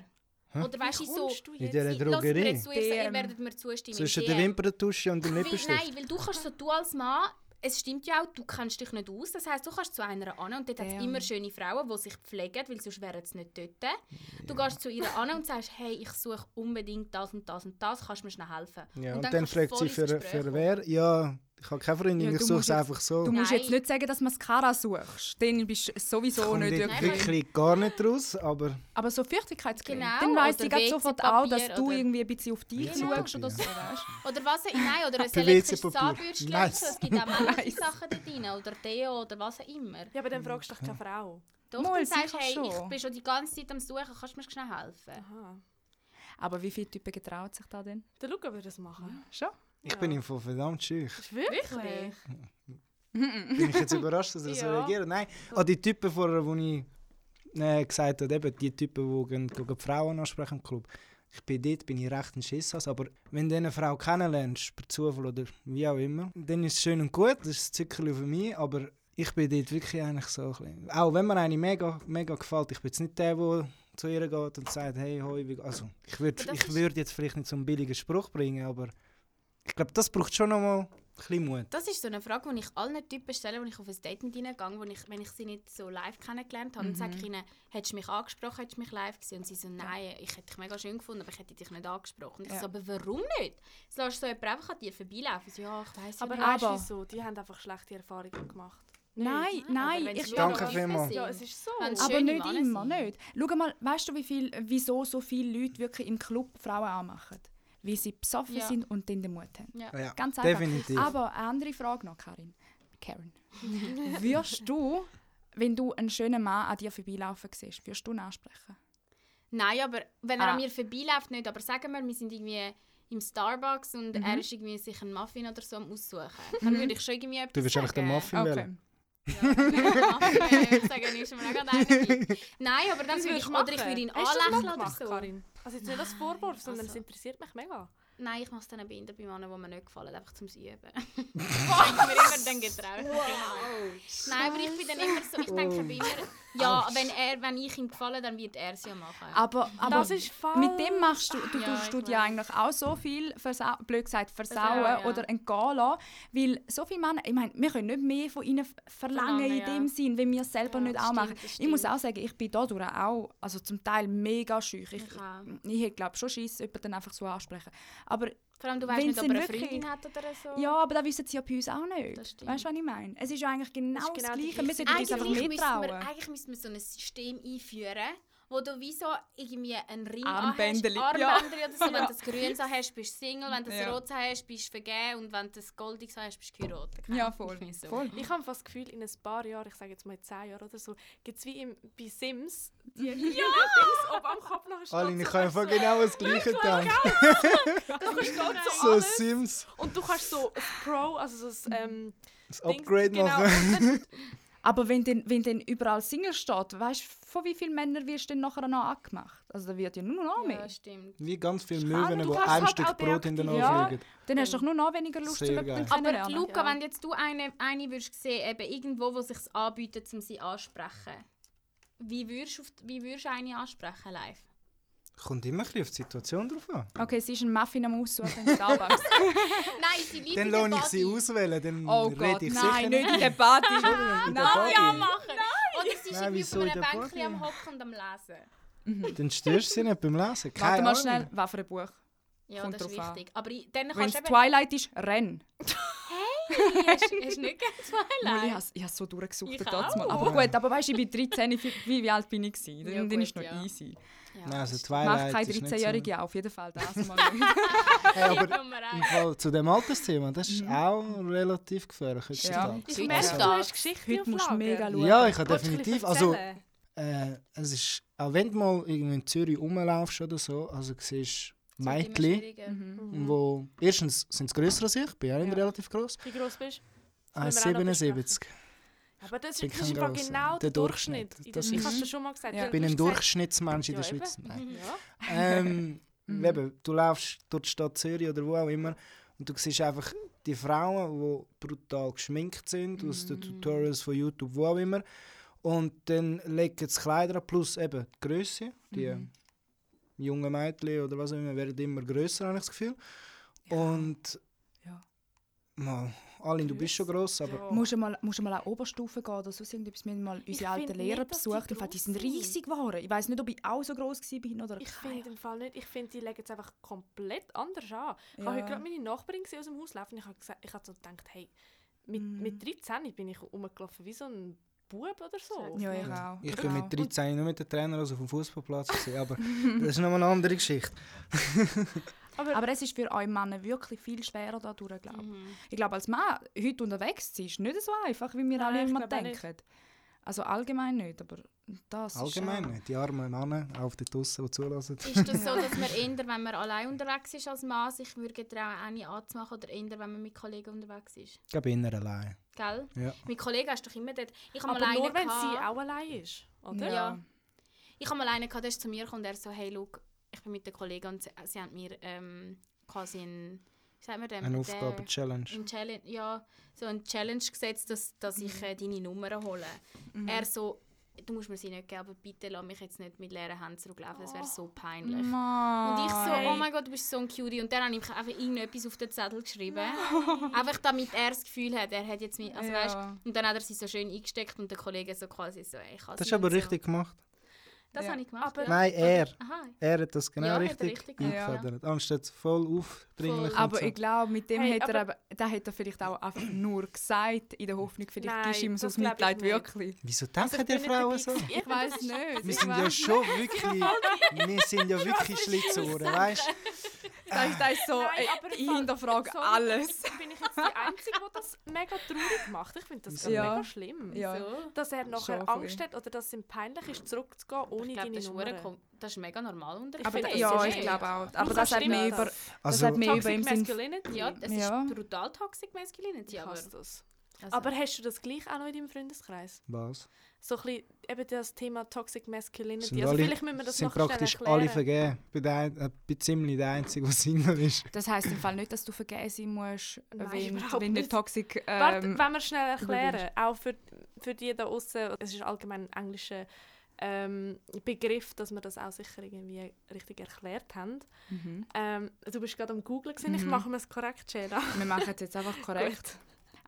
Hä? Oder weißt du, so... Du In jetzt? dieser Lass Drogerie. zu, ihr, werdet mir zustimmen. Zwischen der. Wimperntusche und dem Weil, Lippenstift. nein, weil du kannst so, du als Mann, es stimmt ja auch, du kennst dich nicht aus. Das heisst, du kannst zu einer an und dort hat es immer schöne Frauen, die sich pflegen, weil sonst wären sie nicht dort. Du gehst zu ihr an und sagst, hey, ich suche unbedingt das und das und das, kannst du mir schnell helfen? Ja, und, dann, kannst du fragt sie für, für wer. Ja, ich habe keine Freundin, Ja, ich du suche musst es jetzt- einfach so. Du musst Nein. jetzt nicht sagen, dass du Mascara suchst. Dann bist du sowieso Kommt nicht wirklich. wirklich gar nicht raus, aber Aber so Feuchtigkeitscreme, Genau, dann weiss ich sofort auch, dass du irgendwie ein bisschen auf dich Genau. schaust oder so, weißt Oder was Nein, oder ein elektrisches. Zahnbürstchen. Nice. Es gibt auch männliche. Sachen dort drin. Oder Deo oder was auch immer. Ja, aber dann fragst du doch keine Frau. Doch, Mal, du sagst, hey, ich schon. bin schon die ganze Zeit am Suchen, kannst du mir schnell helfen? Aha. Aber wie viele Typen getraut sich da denn? Der Luca würde das machen. Schon? Ich Ja. bin ihm von verdammt schüch. Wirklich? Bin ich jetzt überrascht, dass er so reagiert? Nein, an die Typen vorher, wo ich äh, gesagt habe, eben die Typen, die gehen, gehen die Frauen ansprechen im Club. Ich bin dort, bin ich recht ein Schissass, aber wenn du eine Frau kennenlernst, per Zufall oder wie auch immer, dann ist es schön und gut, das ist ein Zückerchen für mich, aber ich bin dort wirklich eigentlich so ein bisschen, auch wenn mir eine mega, mega gefällt, ich bin jetzt nicht der, der zu ihr geht und sagt, hey, hoi, wie, also ich würde würd jetzt vielleicht nicht so einen billigen Spruch bringen, aber ich glaube, das braucht schon noch mal ein bisschen Mut. Das ist so eine Frage, die ich allen Typen stelle, wenn ich auf ein Date mit ihnen gehe, wo ich, wenn ich sie nicht so live kennengelernt habe. Dann sage ich ihnen, hättest du mich angesprochen, hättest du mich live gesehen? Und sie so, nein, ich hätte dich mega schön gefunden, aber ich hätte dich nicht angesprochen. Und ich Ja. so, aber warum nicht? Jetzt lässt so jemand einfach an dir vorbeilaufen. So, ja, ich weiss Aber ja weißt nicht. du Aber- wieso? Die haben einfach schlechte Erfahrungen gemacht. Nein, nein, wenn ich Danke vielmals. Ja, es ist so. Aber nicht immer, sind. nicht. Schau mal, weißt du, wie viel, wieso so viele Leute wirklich im Club Frauen anmachen? Weil sie besoffen Ja. sind und dann den Mut haben. Ja. Ja, Ganz einfach. definitiv. Aber eine andere Frage noch, Karin. Karen. Würdest du, wenn du einen schönen Mann an dir vorbeilaufen siehst, würdest du ihn ansprechen? Nein, aber wenn er Ah. an mir vorbeiläuft, nicht. Aber sagen wir, wir sind irgendwie im Starbucks und Mhm. er ist irgendwie sich einen Muffin oder so am aussuchen. Dann würde ich schon irgendwie etwas Du wirst eigentlich den. Muffin wählen. Ja, ich sage nicht, schon gerade einen Nein, aber dann würde ich, oder ich würde ihn anlächeln oder so. Karin? Also jetzt nicht als Vorwurf, sondern Also. es interessiert mich mega. Nein, ich mache es dann bei Ihnen, bei Männern, die mir nicht gefallen, einfach zum Üben. ich habe mir immer dann getraut. Nein, aber ich bin dann immer so, ich denke bei immer, ja, wenn, er, wenn ich ihm gefalle, dann wird er es ja machen. Aber, aber Das ist falsch. mit dem machst du, du Ja, tust ich du dir eigentlich auch so viel, versau blöd gesagt, versauen Versauen, ja. oder entgehen lassen. Weil so viele Männer, ich meine, wir können nicht mehr von ihnen verlangen Verlangen, in ja. dem Sinn, wenn wir es selber Ja, nicht auch machen. stimmt, das Ich muss auch sagen, ich bin dadurch auch, also zum Teil mega schüch. Ich, Ich auch. ich hätte glaube schon Schiss, jemanden dann einfach so ansprechen. Aber Vor allem, du weißt Wenn nicht, ob er eine wirklich- Freundin hat oder so. ja, aber das wissen sie ja bei uns auch nicht. Das. Weißt du, was ich meine? Es ist ja eigentlich genau Das das, genau die Gleiche. Wir sollten uns einfach müssten, trauen. wir, eigentlich müssten wir so ein System einführen, wo du wie so irgendwie einen Ring Armbändeli, anhast, ja. Oder so. Wenn du das Grünes hast, bist du Single, wenn du das Ja. Rotes hast, bist du vergeben und wenn du das Goldiges hast, bist du geheiratet. Ja, voll. so. voll. Ich habe fast das Gefühl, in ein paar Jahren, ich sage jetzt mal in zehn Jahren oder so, gibt es wie im, bei Sims die ja. Dings oben am Kopf nachher steht Aline, ich so, du, einfach genau das Gleiche gedacht. Da steht so So alles Sims, und du kannst so ein Pro, also so ein ähm, das Dings- Upgrade genau, machen. dann- Aber wenn dann, wenn dann überall Single steht, weißt du, von wie vielen Männern wirst du denn nachher noch angemacht? Also da wird ja nur noch mehr. Ja, stimmt. Wie ganz viele Möwen, du die ein halt Stück Brot in den. Ofen Ja. legen. Dann hast du doch nur noch weniger Lust, Sehr geil. Aber. Luca, Ja. wenn jetzt du eine, eine würdest sehen, eben irgendwo, wo sich anbietet, um sie ansprechen, wie würdest du, wie würdest du eine ansprechen live? Kommt immer ein bisschen auf die Situation drauf an. Okay, sie ist ein Muffin am Aussuchen in Starbucks. Nein, sie liebt Dann lohne ich sie auswählen, dann oh rede Gott, ich nein, sicher nicht in der Party. in der Nein, Body. machen. Oder sie ist Nein, irgendwie auf in einem Bänkchen am Hocken und am Lesen. Dann störst du sie nicht beim Lesen. Keine Warte mal Ahnung. schnell, was für ein Buch. Ja, Kommt das ist drauf an. wichtig. Aber ich- dann Wenn es eben... Twilight ist, renn. hast, hast du nicht Mal, ich Twilight? habe ich has so durchgesucht. Ich auch. mal. Aber gut, aber weißt du, ich bin 13, wie, wie, alt bin ich? Gewesen? Dann, Ja, dann gut, ist noch ja. easy. Ja, Nein, also Twilight Macht keine ist nicht 13-Jährige auf jeden Fall das mal. Hey, aber im. Fall zu dem Altersthema, das ist auch relativ gefährlich. Ja. heutzutage. Ich Heute merke, ist du das. hast Geschichte Heute musst du mega schauen. Ja, ich habe definitiv. Also, äh, es ist, auch wenn du mal irgendwie in Zürich rumlaufst oder so, also siehst Mädchen, schwieriger. Mhm. wo erstens sind sie grösser als ich, bin auch Ja. relativ groß, Wie groß bist du? Das müssen wir auch noch 1,77. Aber das ist, das ist genau der, Der Durchschnitt. Das ich ist- habe es schon mal gesagt. Ja. Ich bin ein Durchschnittsmensch in der Ja. Schweiz. Nein. Ja. ähm, Mhm. eben, du laufst durch die Stadt Zürich oder wo auch immer und du siehst einfach die Frauen, die brutal geschminkt sind, aus den Mhm. Tutorials von YouTube, wo auch immer. Und dann legen sie Kleider an, plus eben die Größe. Die Mhm. jungen Mädchen oder was auch immer werden immer grösser, habe ich das Gefühl. Ja. Und Ja. mal, Alin, du bist schon gross, aber Ja. Musst du mal, musst du mal an Oberstufe gehen oder sonst irgendetwas. Wir haben mal Ich unsere alten Lehrer nicht, besucht. Fall, die gross sind riesig geworden. Ich weiß nicht, ob ich auch so groß war oder Ich finde im Fall nicht. Ich finde, die legen es einfach komplett anders an. Ich Ja. habe heute gerade meine Nachbarin gesehen aus dem Haus laufen. Ich habe gesagt, ich habe so gedacht, hey, mit, Mhm. mit 13 bin ich rumgelaufen wie so ein Bub oder so. Ja, ich auch. ich bin auch. mit 13 nur mit dem Trainer also auf dem Fußballplatz gesehen, aber das ist noch eine andere Geschichte. Aber, Aber es ist für euch Männer wirklich viel schwerer da durch, glaube ich. Mhm. Ich glaube, als Mann heute unterwegs zu sein, ist nicht so einfach, wie wir Nein, alle immer nicht. denken. Also allgemein nicht, aber das Allgemein ist nicht. Die armen Männer auf den Tussen, die zulassen. Ist das so, dass man eher, wenn man allein unterwegs ist als Mann, sich würde getrauen, eine anzumachen oder eher, wenn man mit Kollegen unterwegs ist? Ich glaube, inner allein. Gell? Ja. Mit Kollegen hast du doch immer dort... Ich aber nur, wenn gehabt- sie auch allein ist. Oder? Ja. Ja. Ich habe mal einen gehabt, der ist zu mir gekommen und er so, hey, look, ich bin mit den Kollegen und sie, sie haben mir ähm, quasi ein, wie sagt man dem? Eine Der- Aufgabe, Challenge. ein Challenge, ja, so ein Challenge gesetzt, dass, dass ich äh, deine Nummern hole. Er so, du musst mir sie nicht geben, aber bitte lass mich jetzt nicht mit leeren Händen zurücklaufen, das wäre so peinlich. Und ich so, oh mein Gott, du bist so ein Cutie. Und dann habe ich einfach irgendetwas auf den Zettel geschrieben. einfach damit er das Gefühl hat, er hat jetzt mich, also Ja. weißt, und dann hat er sie so schön eingesteckt und der Kollege so quasi so, ich kann Das ist aber so. richtig gemacht. Das Ja. habe ich gemacht, Aber- ja. Nein, er. Aha. Er hat das genau Ja, richtig, richtig eingefordert. Anstatt voll aufdringlich. Voll. Aber so. ich glaube, mit dem Hey, hat er, aber- eben, da hat er vielleicht auch einfach nur gesagt, in der Hoffnung, vielleicht Nein, du ihm so das Mitleid nicht. wirklich. Wieso Also denken die Frauen so? Ich weiß nicht. Wir sind ja schon wirklich, wir sind ja wirklich Schlitzohren, weißt du? Da ist, da ist so, Nein, ey, aber ich Fall- hinterfrage Sorry, alles. Bin ich jetzt die Einzige, die das mega traurig macht? Ich finde das Ja. mega schlimm. Ja. So. Dass er nachher Schon Angst hat oder dass es ihm peinlich ist, zurückzugehen ohne Ich glaube, deine das, ist Nummer. das ist mega normal unter Aber das ja, ich glaube auch. Aber das hat stimmen über, das. das Also, hat mir über Toxic im Sinn Masculinity. Ja, es Ja. ist brutal toxic masculinity, ich aber... hasse das. Also, Aber hast du das gleich auch noch in deinem Freundeskreis? was? So ein bisschen eben das Thema Toxic Masculinity. Sind, also alle, vielleicht müssen wir das sind noch schnell praktisch erklären. alle vergeben. Ich bin, der, ein- ich bin ziemlich der Einzige, der Single ist. Das heisst im Fall nicht, dass du vergeben sein musst, Nein, wenn, du toxic Warte, ähm, wenn wir schnell erklären, auch für, für die da außen, es ist allgemein ein englischer ähm, Begriff, dass wir das auch sicher irgendwie richtig erklärt haben. mhm. Ähm, du bist gerade am Googlen, gewesen. ich Mhm. mache es korrekt, Sheila. Wir machen es jetzt einfach korrekt.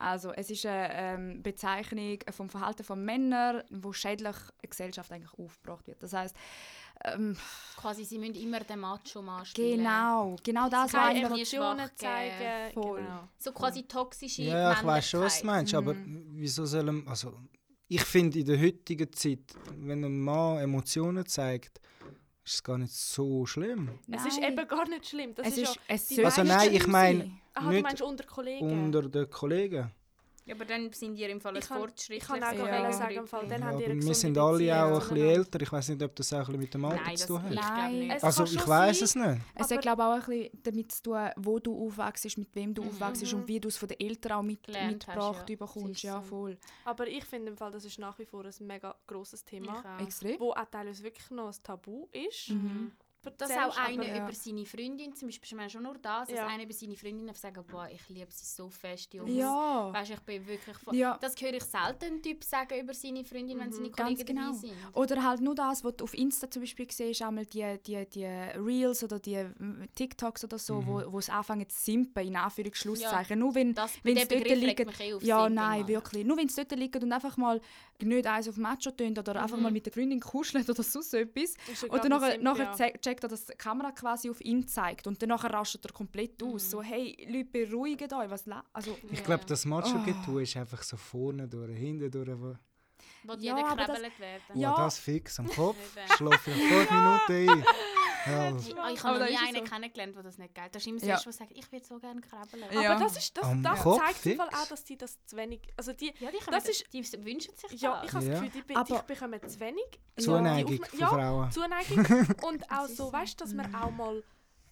Also, es ist eine ähm, Bezeichnung vom Verhalten von Männern, wo schädlich eine Gesellschaft eigentlich aufgebracht wird. Das heißt, ähm, quasi, sie müssen immer den Macho-Mann spielen. genau, genau das war Emotionen zeigen. Voll. Genau. So quasi toxische Ja, ich weiß schon, was du meinst. Aber Mhm. wieso sollen. Also, ich finde in der heutigen Zeit, wenn ein Mann Emotionen zeigt, ist es gar nicht so schlimm. Es ist Nein. eben gar nicht schlimm. Das es ist, ist, ja, es Also nein, ich meine- aha, du nicht meinst unter Kollegen. Unter den Kollegen. Ja, aber dann sind ihr im Fall ein Ich kann- fortschrittliches ich kann auch Ja. sagen, im Fall, dann Ja, aber eine wir sind alle Beziehung auch ein bisschen älter. Ich weiß nicht, ob das auch ein bisschen mit dem Alter Nein, zu tun ich hat. glaube Nein. Also ich weiß es nicht. Es hat glaube ich auch ein bisschen damit zu tun, wo du aufwachst, mit wem du Mhm. aufwachst und wie du es von den Eltern auch mit, mitgebracht hast, ja. bekommst. Ja, voll. Aber ich finde im Fall, das ist nach wie vor ein mega grosses Thema. Extrem. wo auch teilweise wirklich noch ein Tabu ist. Mhm. Dass auch einer aber- ja. über seine Freundin, zum Beispiel, ich meine schon nur das, dass Ja. einer über seine Freundin einfach sagen, boah, ich liebe sie so fest, Jungs. Ja. Weißt ich bin wirklich voll... Ja. Das höre ich selten Typ sagen über seine Freundin, wenn Mhm. seine Ganz Kollegen genau. dabei sind. Oder halt nur das, was du auf Insta zum Beispiel siehst, einmal die, die, die Reels oder die TikToks oder so, wo, wo es anfangen zu simpen, in Anführungsschlusszeichen. Nur wenn wenn es dort liegt, eh ja, Simping nein, an. wirklich. Nur wenn es dort liegt und einfach mal nicht eins auf Macho tönt oder einfach Mhm. mal mit der Freundin kuschelt oder sonst etwas. Ist ja Oder nachher, nachher ja. Ze- checkt er, dass die Kamera quasi auf ihn zeigt und dann nachher rastet er komplett Mhm. aus. So, hey, Leute, beruhigt euch. Was also, Ich Ja. glaube, das Macho-Getue Oh. ist einfach so vorne durch, hinten durch. Wo, Wo die Ja, werden. Ja. das fix am Kopf, schlafe ich fünf Minuten ein. Ja, Hey, ah, ich habe noch nie einen so. kennengelernt, der das nicht geht. Das ist immer so, ja. der sagt, ich würde so gerne krabbeln. Ja. Aber das, ist, das, das zeigt im Fall auch, dass die das zu wenig... Also die, ja, die, das ist, die wünschen sich Ja, ich habe das Gefühl, die, die bekommen zu wenig. Zuneigung ja, von Frauen. Zuneigung. Und auch so, weißt du, dass man auch mal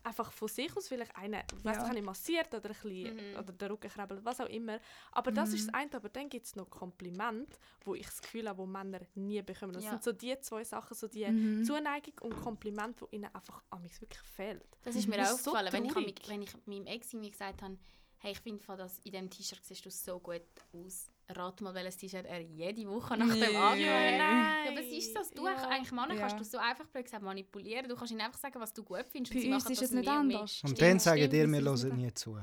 einfach von sich aus vielleicht einen, ja. weißt, ich massiert oder, ein bisschen, mhm. oder den Rücken krabbelt, was auch immer. Aber das mhm. ist das eine. Aber dann gibt es noch Kompliment, wo ich das Gefühl habe, wo Männer nie bekommen. Das ja. sind so die zwei Sachen, so die mhm. Zuneigung und Kompliment, wo ihnen einfach amigs wirklich fehlt. Das ist mir auch aufgefallen, so wenn, ich, wenn ich meinem Ex gesagt habe, hey, ich finde, dass in diesem T-Shirt siehst du so gut aus. Rat mal, welches T-Shirt er jede Woche nach dem anhat. Ja, aber es ist so, du ja. eigentlich Männer ja. kannst du so einfach gesagt manipulieren. Du kannst ihnen einfach sagen, was du gut findest. Bei uns ist es nicht anders. Und dann sagen dir, wir hören nie zu.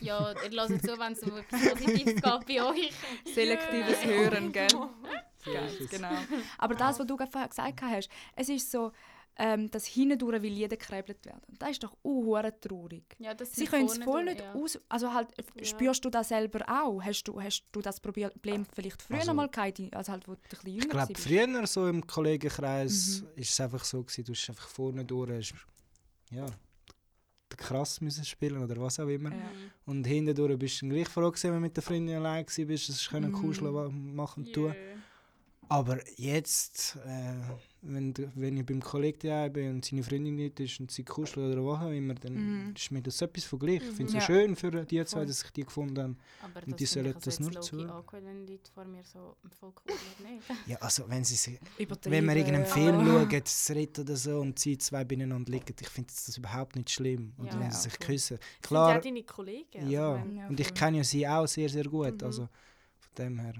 Ja, ihr hört zu, wenn es um etwas Positives geht bei euch. Selektives Hören, gell? genau. Aber das, was du gerade gesagt hast, es ist so, ähm, dass hindurch will jeder gekrebelt werden. Das ist doch uh, traurig. Ja, das Sie können es voll nicht ja. aus... Also halt, ja. spürst du das selber auch? Hast du, hast du das Problem vielleicht früher also, mal gehabt, als halt, wo du ein bisschen jünger Ich glaube, früher so im Kollegenkreis mhm. ist es einfach so gewesen, du hast einfach vorne durch... Hast, ja, krass müssen spielen oder was auch immer. Ja. Und hindurch bist du dann gleich froh gewesen, wenn du mit der Freundin allein warst, dass du können mhm. kuscheln machen yeah. tun. Aber jetzt... Äh, wenn, wenn ich beim Kollegen bin und seine Freundin nicht ist und sie kuschelt oder was auch immer, dann mhm. ist mir das etwas von gleich. Ich finde es ja. schön für die zwei, dass ich die gefunden habe. Aber und die sollen das nur zu. wenn Leute vor mir so voll kuscheln, Ja, also wenn sie wenn wir irgendeinen Film schauen, das Ritt oder so und sie zwei beieinander liegen, ich finde das überhaupt nicht schlimm. Und ja, wenn sie sich küssen. Klar. Sind ja deine Kollegen. Ja, also und ich kenne ja sie auch sehr, sehr gut. Mhm. Also von dem her.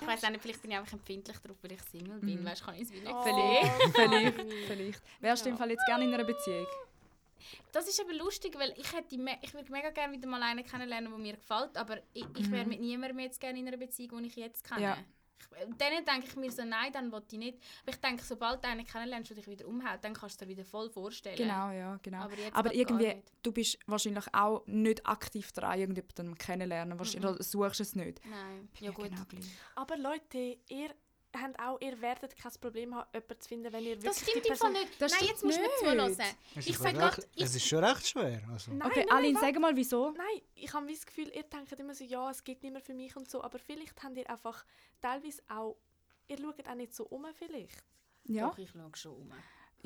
Ich weiß nicht, vielleicht bin ich einfach empfindlich darauf, weil ich Single bin. Mhm. Weißt, kann ich es wieder oh. Vielleicht, vielleicht, vielleicht. Wärst du im Fall jetzt gerne in einer Beziehung? Das ist aber lustig, weil ich hätte me ich würde mega gerne wieder mal einen kennenlernen, der mir gefällt, aber ich, ich wäre mhm. mit niemandem jetzt gerne in einer Beziehung, die ich jetzt kenne. Ja. Dann denke ich mir so, nein, dann will ich nicht. Aber ich denke, sobald du einen kennenlernst, der dich wieder umhaut, dann kannst du dir wieder voll vorstellen. Genau, ja, genau. Aber, Aber irgendwie, du bist wahrscheinlich auch nicht aktiv dran, irgendjemanden kennenlernen. Wahrscheinlich mhm. suchst es nicht. Nein, ja, gut. Genau Aber Leute, ihr habt auch, ihr werdet kein Problem haben, jemanden zu finden, wenn ihr wirklich Das stimmt im Fall nicht. Das Nein, jetzt musst du mir zuhören. Ich sage gerade... Es ist schon recht schwer. Also. Nein, okay, nein, Aline, sag mal, wieso? Nein, ich habe das Gefühl, ihr denkt immer so, ja, es geht nicht mehr für mich und so, aber vielleicht habt ihr einfach teilweise auch... Ihr schaut auch nicht so um vielleicht. Ja. Doch, ich schaue schon um.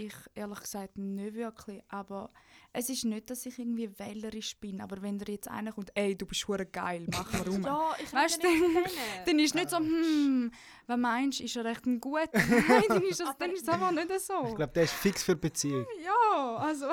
Ich ehrlich gesagt nicht wirklich, aber es ist nicht, dass ich irgendwie wählerisch bin, aber wenn da jetzt einer kommt, ey, du bist hure geil, mach mal rum. ja, ich weißt, dann, dann ist nicht so, hm, was meinst du, ist er recht ein guter? Nein, dann ist, das, dann ist es einfach nicht so. Ich glaube, der ist fix für Beziehung. Ja, also...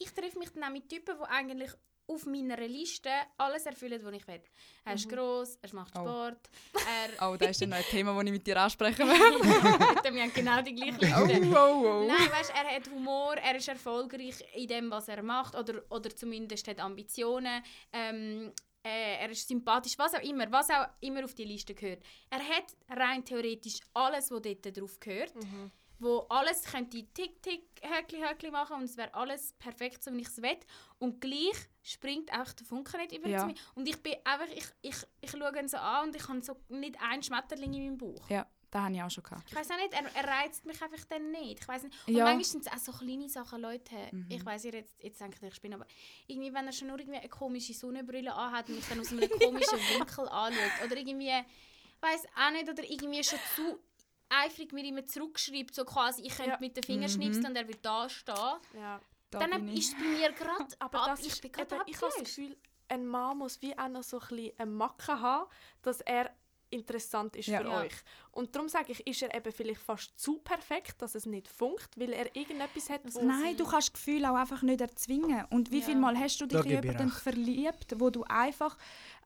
Ich treffe mich dann auch mit Typen, die eigentlich auf meiner Liste alles erfüllen, was ich will. Er ist mhm. gross, er macht oh. Sport. Oh, er oh das ist dann ein Thema, das ich mit dir ansprechen möchte. wir haben genau die gleiche Liste. Oh, oh, oh. Nein, weißt, er hat Humor, er ist erfolgreich in dem, was er macht oder, oder zumindest hat Ambitionen. Ähm, äh, er ist sympathisch, was auch immer, was auch immer auf die Liste gehört. Er hat rein theoretisch alles, was dort drauf gehört. Mhm wo alles könnte tick tick Häkli Häkli machen und es wäre alles perfekt so wie ich es will und gleich springt einfach der Funke nicht über ja. mir und ich bin einfach ich, ich, ich schaue ihn so an und ich habe so nicht einen Schmetterling in meinem Bauch ja das habe ich auch schon gehabt. Ich weiß auch nicht, er, er, reizt mich einfach dann nicht. Ich weiß nicht. Und ja. manchmal sind es auch so kleine Sachen, Leute. Mhm. Ich weiß ihr jetzt, jetzt denkt ihr, ich bin aber irgendwie, wenn er schon nur irgendwie eine komische Sonnenbrille anhat und mich dann aus einem komischen Winkel anschaut oder irgendwie, weiß auch nicht, oder irgendwie schon zu eifrig mir immer zurückschreibt, so quasi, ich könnte ja. mit den Fingern mhm. schnipsen und er wird da stehen. Ja, da dann ist es bei mir gerade aber ab, das ich bin gerade Ich habe das Gefühl, ein Mann muss wie auch noch so ein bisschen eine Macke haben, dass er interessant ist ja. für ja. euch. Und darum sage ich, ist er eben vielleicht fast zu perfekt, dass es nicht funkt, weil er irgendetwas hat, wo Nein, du kannst das Gefühl auch einfach nicht erzwingen. Und wie ja. viel Mal hast du dich in jemanden verliebt, wo du einfach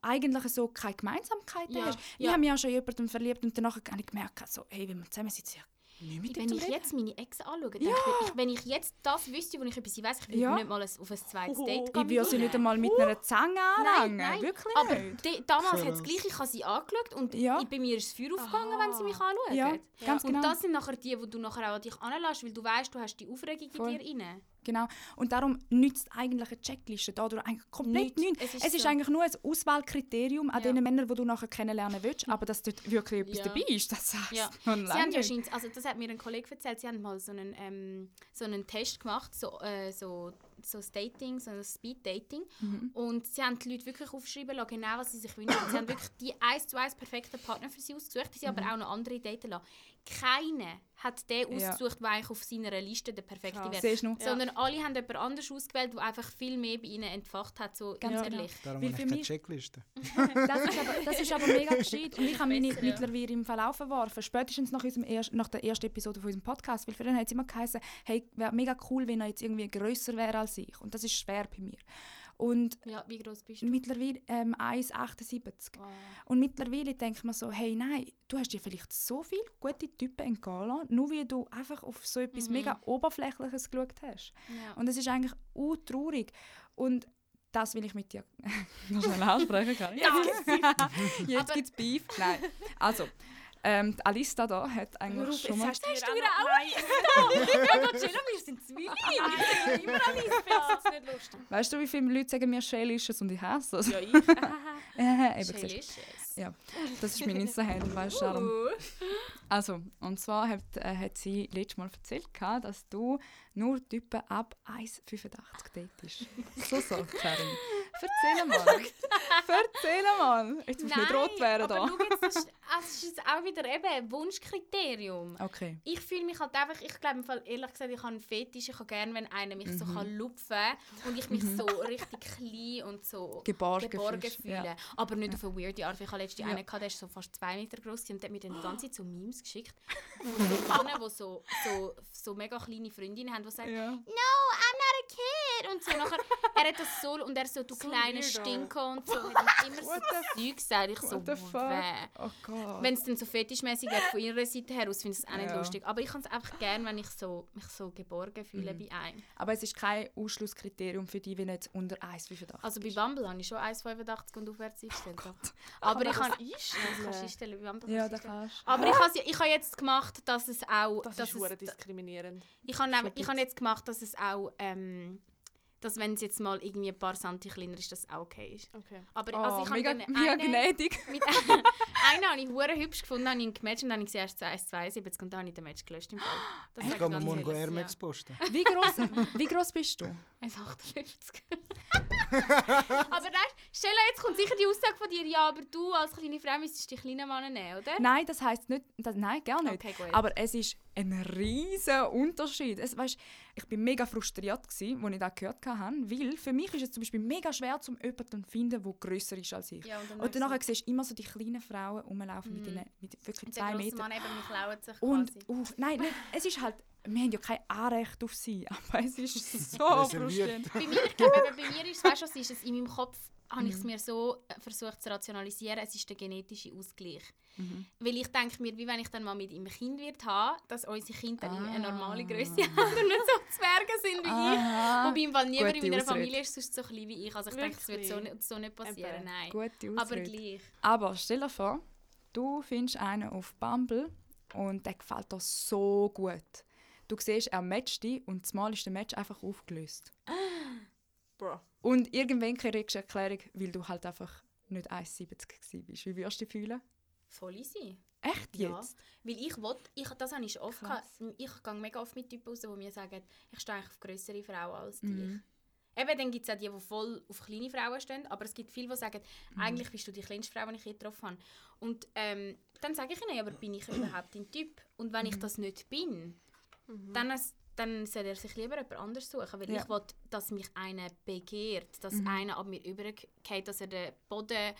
eigentlich so keine Gemeinsamkeit ja. hast. Ich habe mich auch schon in jemanden verliebt und danach habe ich gemerkt, so, hey, wenn wir zusammen sitzen, ja, wenn ich jetzt meine Ex anschaue, denke ja. ich, wenn ich jetzt das wüsste, wo ich über sie weiß, ich würde ja. nicht mal auf ein zweites oh, Date gehen. Ich würde sie nicht einmal mit einer Zange anlangen. Nein, nein. Wirklich Aber de, damals hat es gleich, ich habe sie angeschaut und ja. ich, bei mir ist das Feuer aufgegangen, wenn sie mich anschauen. Ja, ganz und genau. das sind nachher die, die du nachher auch an dich anlässt, weil du weißt, du hast die Aufregung Voll. in dir rein. Genau. Und darum nützt eigentlich eine Checkliste dadurch eigentlich komplett Nichts. nichts. Es ist Es ist so. eigentlich nur ein Auswahlkriterium an Ja. den Männern, die du nachher kennenlernen willst, aber dass dort wirklich etwas Ja. dabei ist, das heißt Ja. Sie haben ja scheint, also das hat mir ein Kollege erzählt, sie haben mal so einen, ähm, so einen Test gemacht, so, äh, so, so das Dating, so ein Speed-Dating. Mhm. Und sie haben die Leute wirklich aufschreiben lassen, genau was sie sich wünschen. sie haben wirklich die eins zu eins perfekten Partner für sie ausgesucht, die sie aber auch noch andere daten lassen. Keiner hat den Mhm. Ja. ausgesucht, der eigentlich auf seiner Liste der perfekte wäre. Sondern alle haben jemand anders ausgewählt, der einfach viel mehr bei ihnen entfacht hat, so Ganz genau. innerlich. Darum habe ich keine Checkliste. Das ist aber, das ist aber mega gescheit. Und ich habe meine Besser, ja. mittlerweile im Verlauf geworfen, spätestens nach, unserem erst, nach der ersten Episode von unserem Podcast. Weil für den hat es immer geheißen, hey, wäre mega cool, wenn er jetzt irgendwie grösser wäre als ich. Und das ist schwer bei mir. Und Ja, wie groß bist du? mittlerweile ähm, 1,78. Oh. Und mittlerweile denkt man so, hey, nein, du hast dir vielleicht so viele gute Typen entgehen lassen, nur weil du einfach auf so etwas mega Oberflächliches geschaut hast. Ja. Und es ist eigentlich traurig. Und das will ich mit dir noch schnell ansprechen. Kann ich? Jetzt gibt es Beef. Nein. Also, ähm, die Alista da hat eigentlich Ruf, schon jetzt mal... hast du Hast mir du auch Nein. Ich kann gerade chillen, wir sind Zwillinge. Immer Alice, ich finde es nicht lustig. Weißt du, wie viele Leute sagen mir Shellicious und ich hasse es? Ja, ich. Äh, eben, du. Delicious. Ja, das ist mein Insta-Handle, weißt du. darum. Uh. Also, und zwar hat, äh, hat sie letztes Mal erzählt, dass du nur Typen ab 1,85 datest. So so, Karin. Erzähl mal. Erzähl mal. Jetzt muss ich nicht rot werden da. Jetzt, das ist, auch wieder eben ein Wunschkriterium. Okay. Ich fühle mich halt einfach, ich glaube ehrlich gesagt, ich habe einen Fetisch, ich habe gerne, wenn einer mich Mhm. so kann lupfen und ich mich so richtig klein und so Geborgen geborgen fühle. ja. Aber nicht auf eine weirde Art. Ich hatte letztens Ja. einen, gehabt, der ist so fast zwei Meter groß und der hat mir dann die ganze Zeit so Memes geschickt. Von so die so, so, so mega kleine Freundinnen haben, die sagen, Ja. no, I'm not a kid. Und so nachher, er hat das so, und er so, du So kleiner. Stinker und so. Ihm immer so What Zeug gesagt. Ich so, What the fuck? Oh Gott. Wenn es dann so fetischmäßig wird von ihrer Seite her aus, finde ich es auch nicht Ja. lustig. Aber ich kann es einfach gerne, wenn ich so, mich so geborgen fühle Mhm. bei einem. Aber es ist kein Ausschlusskriterium für dich, wenn du jetzt unter 1,85 Also bei Bumble habe ich schon 1,85 und aufwärts eingestellt. doch. Aber ich kann... das kannst du einstellen. Bei Bumble Ja, da einstellen. kannst. Aber ich habe ich habe jetzt gemacht, dass es auch... Das dass ist es, diskriminierend. ich habe, ich habe jetzt gemacht, dass es auch... Ähm, dass wenn es jetzt mal irgendwie ein paar Centi kleiner ist, dass es auch okay ist. Okay. Aber Oh, also ich habe mega, dann mega einen- gnädig. Mit einen habe ich hure hübsch gefunden, habe ich ihn gematcht und dann habe ich sie erst zu 1,72 und dann habe ich den Match gelöscht im Fall. Das Ich gehe ganz morgen Air. Max posten. Wie groß, wie groß bist du? 1,58. aber weißt, Stella, jetzt kommt sicher die Aussage von dir, ja, aber du als kleine Frau müsstest die kleinen Männer nehmen, oder? Nein, das heisst nicht, das, nein, gar nicht. Okay, gut. Aber es ist ein riesiger Unterschied. Es, weißt, ich bin mega frustriert, als ich das gehört habe, weil für mich ist es zum Beispiel mega schwer, um jemanden zu finden, der grösser ist als ich. Ja, und dann Und dann siehst du immer so die kleinen Frauen rumlaufen mit, ihnen, mit wirklich zwei Metern. Mann eben, Und uff, nein, nicht, es ist halt, wir haben ja kein Anrecht auf sie, aber es ist so frustrierend. Bei mir, ich glaube, bei mir ist, weißt du, ist es in meinem Kopf, habe Mhm. ich es mir so äh, versucht zu rationalisieren, es ist der genetische Ausgleich. Mhm. Weil ich denke mir, wie wenn ich dann mal mit ihm Kind wird haben, dass unsere Kinder dann eine normale Ah. Größe haben und nicht so Zwerge sind wie ich. Aha. Wobei im Fall niemand in meiner Ausrede. Familie ist sonst so klein wie ich. Also ich denke, das wird so Wirklich? nicht, so nicht passieren, Eben. nein. Gute Aber gleich. Aber stell dir vor, du findest einen auf Bumble und der gefällt dir so gut. Du siehst, er matcht dich und zumal ist der Match einfach aufgelöst. Bro. Und irgendwann kriegst du eine Erklärung, weil du halt einfach nicht 1,70 gewesen bist. Wie wirst du dich fühlen? Voll easy. Echt Ja. jetzt? Weil ich will, ich, das habe ich oft Krass. gehabt. Ich gehe mega oft mit Typen raus, die mir sagen, ich stehe eigentlich auf größere Frauen als dich. Mhm. Eben, dann gibt es auch die, die voll auf kleine Frauen stehen, aber es gibt viele, die sagen, Mhm. eigentlich bist du die kleinste Frau, die ich je getroffen habe. Und ähm, dann sage ich ihnen, aber bin ich überhaupt dein Typ? Und wenn ich Mhm. das nicht bin, dann, es- dann soll er sich lieber jemand anderes suchen, weil Ja. ich will, dass mich einer begehrt, dass Mhm. einer ab mir übergeht, dass er den Boden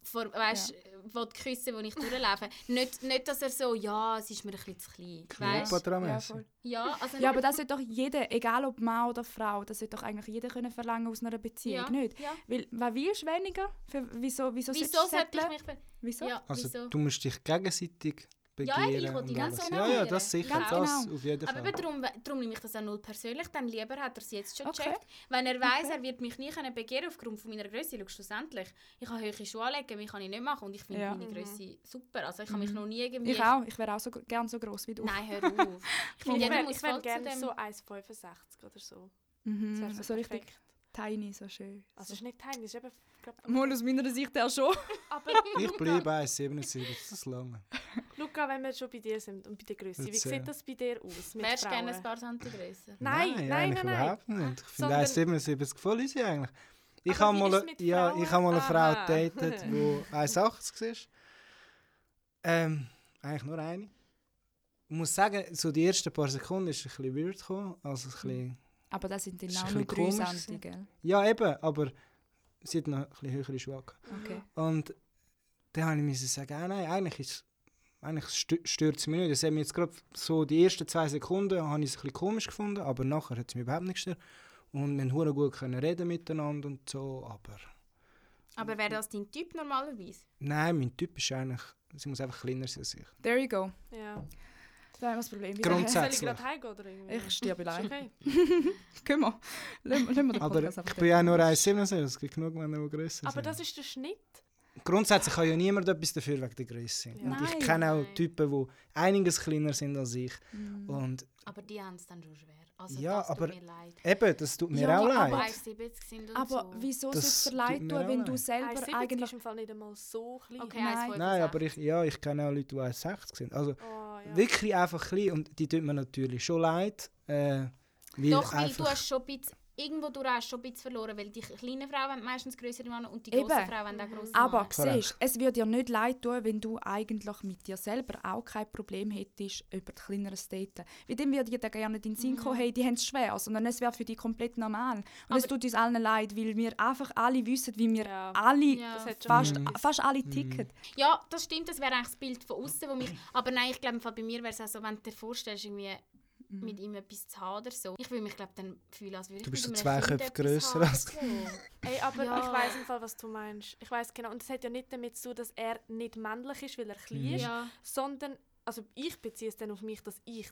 vor, weißt, will küssen, wo ich durchlaufe. nicht, nicht, dass er so, ja, es ist mir ein bisschen zu klein. Weißt? Ja. Ja, also ja, aber das sollte doch jeder, egal ob Mann oder Frau, das sollte doch eigentlich jeder können verlangen aus einer Beziehung, ja, nicht? Ja. Weil, was willst weniger? Für, wieso, wieso, Wieso sollte ich mich... Wieso? Ja, Also wieso? du musst dich gegenseitig begehren. ich will die und nicht alles. so Ja, ja, das sicher, Ganz das genau. auf jeden Aber Fall. eben darum, darum nehme ich das auch null persönlich. Dann lieber hat er es jetzt schon Okay. gecheckt. Wenn er weiß, er wird mich nie können begehren aufgrund von meiner Größe. Schau, schlussendlich, ich kann hohe Schuhe anlegen, mich kann ich nicht machen. Und ich finde Ja. meine Mhm. Größe super. Also ich habe mich noch nie irgendwie... Ich auch. Ich wäre auch so gern so groß wie du. Nein, hör auf. Ich finde, Ich jeder wäre muss ich wär voll zu gerne dem... so 1,65 oder so. Mhm. Das wäre So richtig perfekt. Tiny, so schön. Also es ist nicht tiny, es ist eben... glaub- Mal aus meiner Sicht ja schon. Aber Ich bleibe 1,77, das ist lange. Luca, wenn wir schon bei dir sind und bei der Größe, wie sieht das bei dir aus mit Wärst du gerne ein paar grösser? Nein, nein, nein, nein. überhaupt nicht. Ich finde Sondern- 1,77 voll easy eigentlich. Ich habe mal, ja, ich habe mal eine Frau datet, die 1,80 ist. Ähm, eigentlich nur eine. Ich muss sagen, so die ersten paar Sekunden ist es ein bisschen weird gekommen. Also ein bisschen, Aber das sind dann Das ist auch nur drei gell? ja, eben, aber sie hat noch ein bisschen höhere Schuhe. Okay. Und dann habe ich mir sagen, ah, nein, eigentlich, ist, eigentlich stö- stört es mich nicht. Das hat mich jetzt gerade so die ersten zwei Sekunden habe ich es ein bisschen komisch gefunden, aber nachher hat es mich überhaupt nicht gestört. Und wir konnten gut können reden miteinander und so, aber Aber wäre das dein Typ normalerweise? nein, mein Typ ist eigentlich, sie muss einfach kleiner sein als ich. There you go. Ja. Da haben wir das Problem. Grundsätzlich. Soll ich gerade heimgehen oder irgendwie? Ich sterbe Ist allein. Okay. Können wir. Lassen wir- den Aber Podcast ich einfach bin ja nur 1,77, es gibt genug Männer, die grösser Aber sind. das ist der Schnitt. Grundsätzlich kann ja niemand etwas dafür wegen der Größe. Ja. Und ich kenne auch Nein. Typen, die einiges kleiner sind als ich. Mhm. Und Aber die haben es dann schon schwer. Also Ja, das aber- tut mir leid. eben, das tut mir Ja, auch aber- leid. 1,70 sind und Aber so. wieso soll es dir leid tun, wenn du selber 1,70 eigentlich... ist im Fall nicht einmal so klein. Okay, Nein. 1,65. Nein, aber ich, ja, ich kenne auch Leute, die 1,60 sind. Also Oh, ja. wirklich einfach klein und die tut mir natürlich schon leid. Äh, weil Doch, weil du hast schon ein bisschen, irgendwo du hast schon ein bisschen verloren, weil die kleinen Frauen haben meistens größere Männer und die großen Frauen haben auch grosse Aber Männer. Siehst, es würde dir nicht leid tun, wenn du eigentlich mit dir selber auch kein Problem hättest, über die kleineren daten. Weil dann würde dir dann gerne den Sinn kommen, hey, die haben es schwer, sondern es wäre für dich komplett normal. Und es Aber- tut uns allen leid, weil wir einfach alle wissen, wie wir Ja. alle, Ja. Fast, etwas. fast alle ticken. Ja, das stimmt, das wäre eigentlich das Bild von außen, wo mich. Aber nein, ich glaube, im Fall bei mir wäre es auch so, wenn du dir vorstellst, irgendwie mit ihm etwas zu haben oder so. Ich würde mich glaube dann fühlen, als würde ich Du bist so zwei Köpfe grösser als- so. Ey, aber Ja. ich weiß im Fall, was du meinst. Ich weiß genau. Und es hat ja nicht damit zu tun, dass er nicht männlich ist, weil er klein ist, Ja, sondern also ich beziehe es dann auf mich, dass ich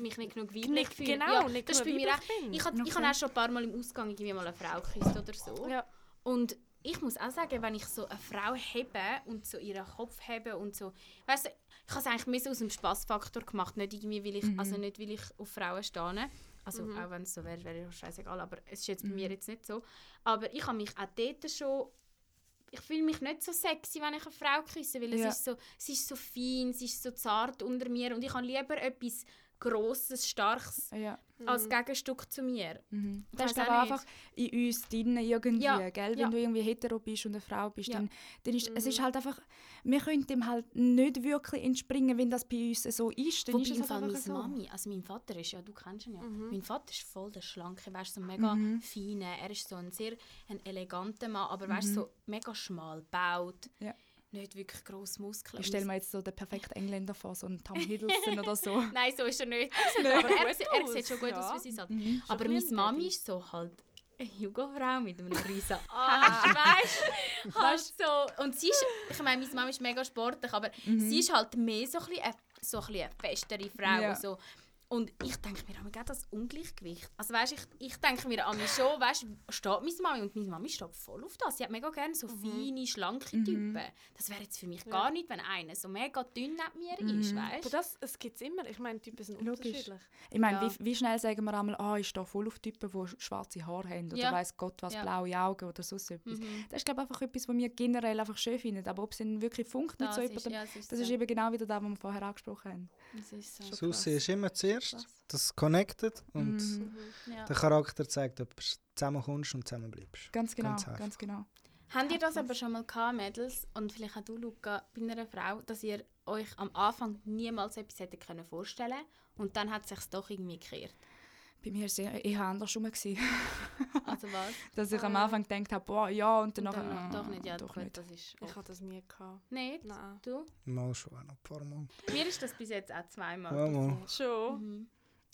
mich nicht genug weiblich fühle. genau ja, nicht das ist bei genug mir auch. weiblich bin. Ich habe ich Okay. hab auch schon ein paar Mal im Ausgang irgendwie mal eine Frau geküsst oder so. ja. Und ich muss auch sagen, wenn ich so eine Frau hebe und so ihren Kopf hebe und so, weißt du, ich habe es eigentlich mehr so aus dem Spaßfaktor gemacht, nicht irgendwie, weil ich, Mhm. also nicht, weil ich auf Frauen stehe. Also auch wenn es so wäre, wäre ja scheißegal, aber es ist jetzt bei mir jetzt nicht so. Aber ich habe mich auch dort schon ich fühle mich nicht so sexy, wenn ich eine Frau küsse, weil Ja. es, ist so, es ist so fein, es ist so zart unter mir und ich habe lieber etwas Grosses, Starkes Ja. als Gegenstück zu mir. Mhm. Das ist aber auch einfach in uns drinnen irgendwie, Ja, gell? Wenn ja. du irgendwie hetero bist und eine Frau bist, Ja. dann, dann ist es Mhm. ist halt einfach, wir können dem halt nicht wirklich entspringen, wenn das bei uns so ist. Dann Wobei ist es halt meine so. Mami, also mein Vater ist ja, du kennst ihn ja, Mhm. mein Vater ist voll der Schlanke, weißt du, so mega Mhm. feine, er ist so ein sehr ein eleganter Mann, aber weißt du, so mega schmal gebaut, Ja. Nicht wirklich grosse Muskeln. Ich stelle mir jetzt so den perfekten Engländer vor, so einen Tom Hiddleston oder so. Nein, so ist er nicht. er, er sieht schon gut ja. aus für sein Alter. Mhm. Aber ein meine Mami ist so halt eine Jugendfrau mit einem riesen Arsch, weißt du? Halt so. Und sie ist, ich meine, meine Mami ist mega sportlich, aber sie ist halt mehr so ein bisschen eine, so ein bisschen eine festere Frau. Ja. So. Und ich denke mir, mir geht das Ungleichgewicht. Also weißt, ich, ich denke mir an mich schon, weißt, steht meine Mami und meine Mami steht voll auf das. Sie hat mega gerne so feine, schlanke Typen. Das wäre jetzt für mich gar nicht, wenn einer so mega dünn neben mir ist, Aber weißt? das, es gibt es immer. Ich meine, Typen sind Logisch. unterschiedlich. Ich meine, Ja. wie, wie schnell sagen wir einmal, ah, ich stehe voll auf Typen, die schwarze Haare haben oder Ja. weiß Gott was, Ja. blaue Augen oder sonst etwas. Mhm. Das ist glaube ich einfach etwas, was wir generell einfach schön finden. Aber ob es wirklich funkt mit Das so ist, jemandem, ja, es ist das ist eben genau wieder das, was wir vorher angesprochen haben. Das ist so. Susi ist immer zuerst, Krass. das connected und Mhm. Ja. der Charakter zeigt, ob du zusammenkommst und zusammen bleibst. Ganz genau, Ganz ganz, genau. Habt ihr das aber schon mal gehabt, Mädels, und vielleicht auch du, Luca, bei einer Frau, dass ihr euch am Anfang niemals etwas hätte können vorstellen und dann hat es sich doch irgendwie gekehrt? Bei mir war es eher andersrum. Also was? Dass ich am Ah. Anfang gedacht habe, boah, ja, und dann, Und nachher, dann ah, doch nicht, ja, doch gut, nicht. das ist Ich hatte das nie. Gehabt. Nicht? Nein. Du? Mal schon, noch ein paar Mal. Mir ist das bis jetzt auch zweimal Ja, mal. Schon. Mhm.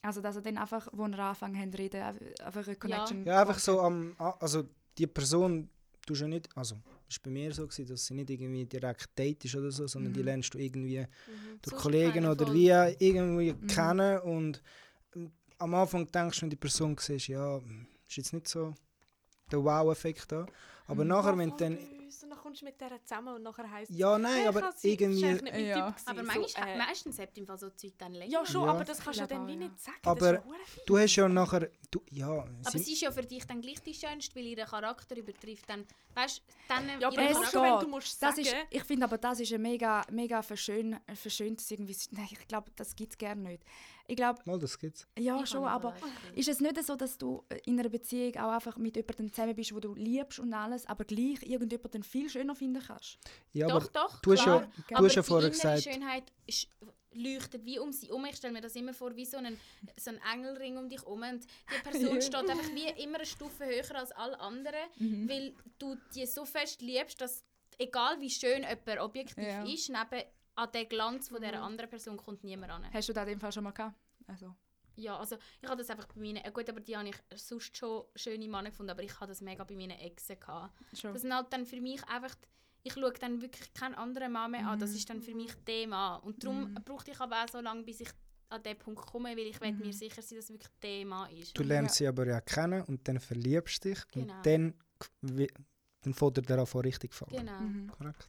Also, dass er dann einfach, wo er angefangen haben zu reden, einfach eine Connection Ja, einfach so am, also die Person, du schon nicht, also das war bei mir so, gewesen, dass sie nicht irgendwie direkt Date ist oder so, sondern die Mhm. lernst du irgendwie Mhm. durch Sonst Kollegen oder wie irgendwie Mhm. kennen und am Anfang denkst du, wenn die Person siehst, ja, ist jetzt nicht so der Wow-Effekt da. Aber Mhm. nachher, wenn dann... Und dann kommst du mit der zusammen und nachher heisst es, Ja, nein, «Hey, aber irgendwie... nicht mein Ja. Typ gewesen». Aber So, manchmal, äh, meistens hat im Fall so Zeug dann länger. Ja, schon, Ja. aber das kannst du Ich dann wie nicht sagen. Aber Du hast ja nachher... Du, ja, Aber sie- sie ist ja für dich dann gleich die schönste, weil ihr Charakter übertrifft dann, weißt dann Ja, aber es schon, wenn du musst Das sagen, ist, ich finde aber, das ist ein mega, mega verschön, verschöntes irgendwie. Nein, ich glaube, das gibt es gerne nicht. Ich glaube, Mal, das gibt's. ja Ich schon, aber ist es nicht so, dass du in einer Beziehung auch einfach mit jemandem zusammen bist, wo du liebst und alles, aber gleich irgendjemanden viel schöner finden kannst? Ja, doch, aber doch, du hast klar. ja, du aber hast ja die vorher innere gesagt... Schönheit ist, leuchtet wie um sie um. Ich stelle mir das immer vor wie so ein, so Engelring um dich herum. Und die Person steht einfach wie immer eine Stufe höher als alle anderen, Mhm. weil du die so fest liebst, dass egal wie schön jemand objektiv Ja. ist, neben an den Glanz von dieser anderen Person kommt niemand an. Hast du das in dem Fall schon mal gehabt? Also, Ja, also ich habe das einfach bei meinen, äh, gut, aber die habe ich sonst schon schöne Männer gefunden, aber ich habe das mega bei meinen Exen gehabt. schon. Das sind halt dann für mich einfach, ich schaue dann wirklich keinen anderen Mann mehr an, das Mhm. ist dann für mich der Mann. Und darum Mhm. brauchte ich aber auch so lange, bis ich an den Punkt komme, weil ich Mhm. mir sicher sein, dass es wirklich Mann ist. Du lernst sie aber ja kennen und dann verliebst du dich Genau. und dann, dann fordert er von richtig gefallen. Genau, Mhm. Korrekt.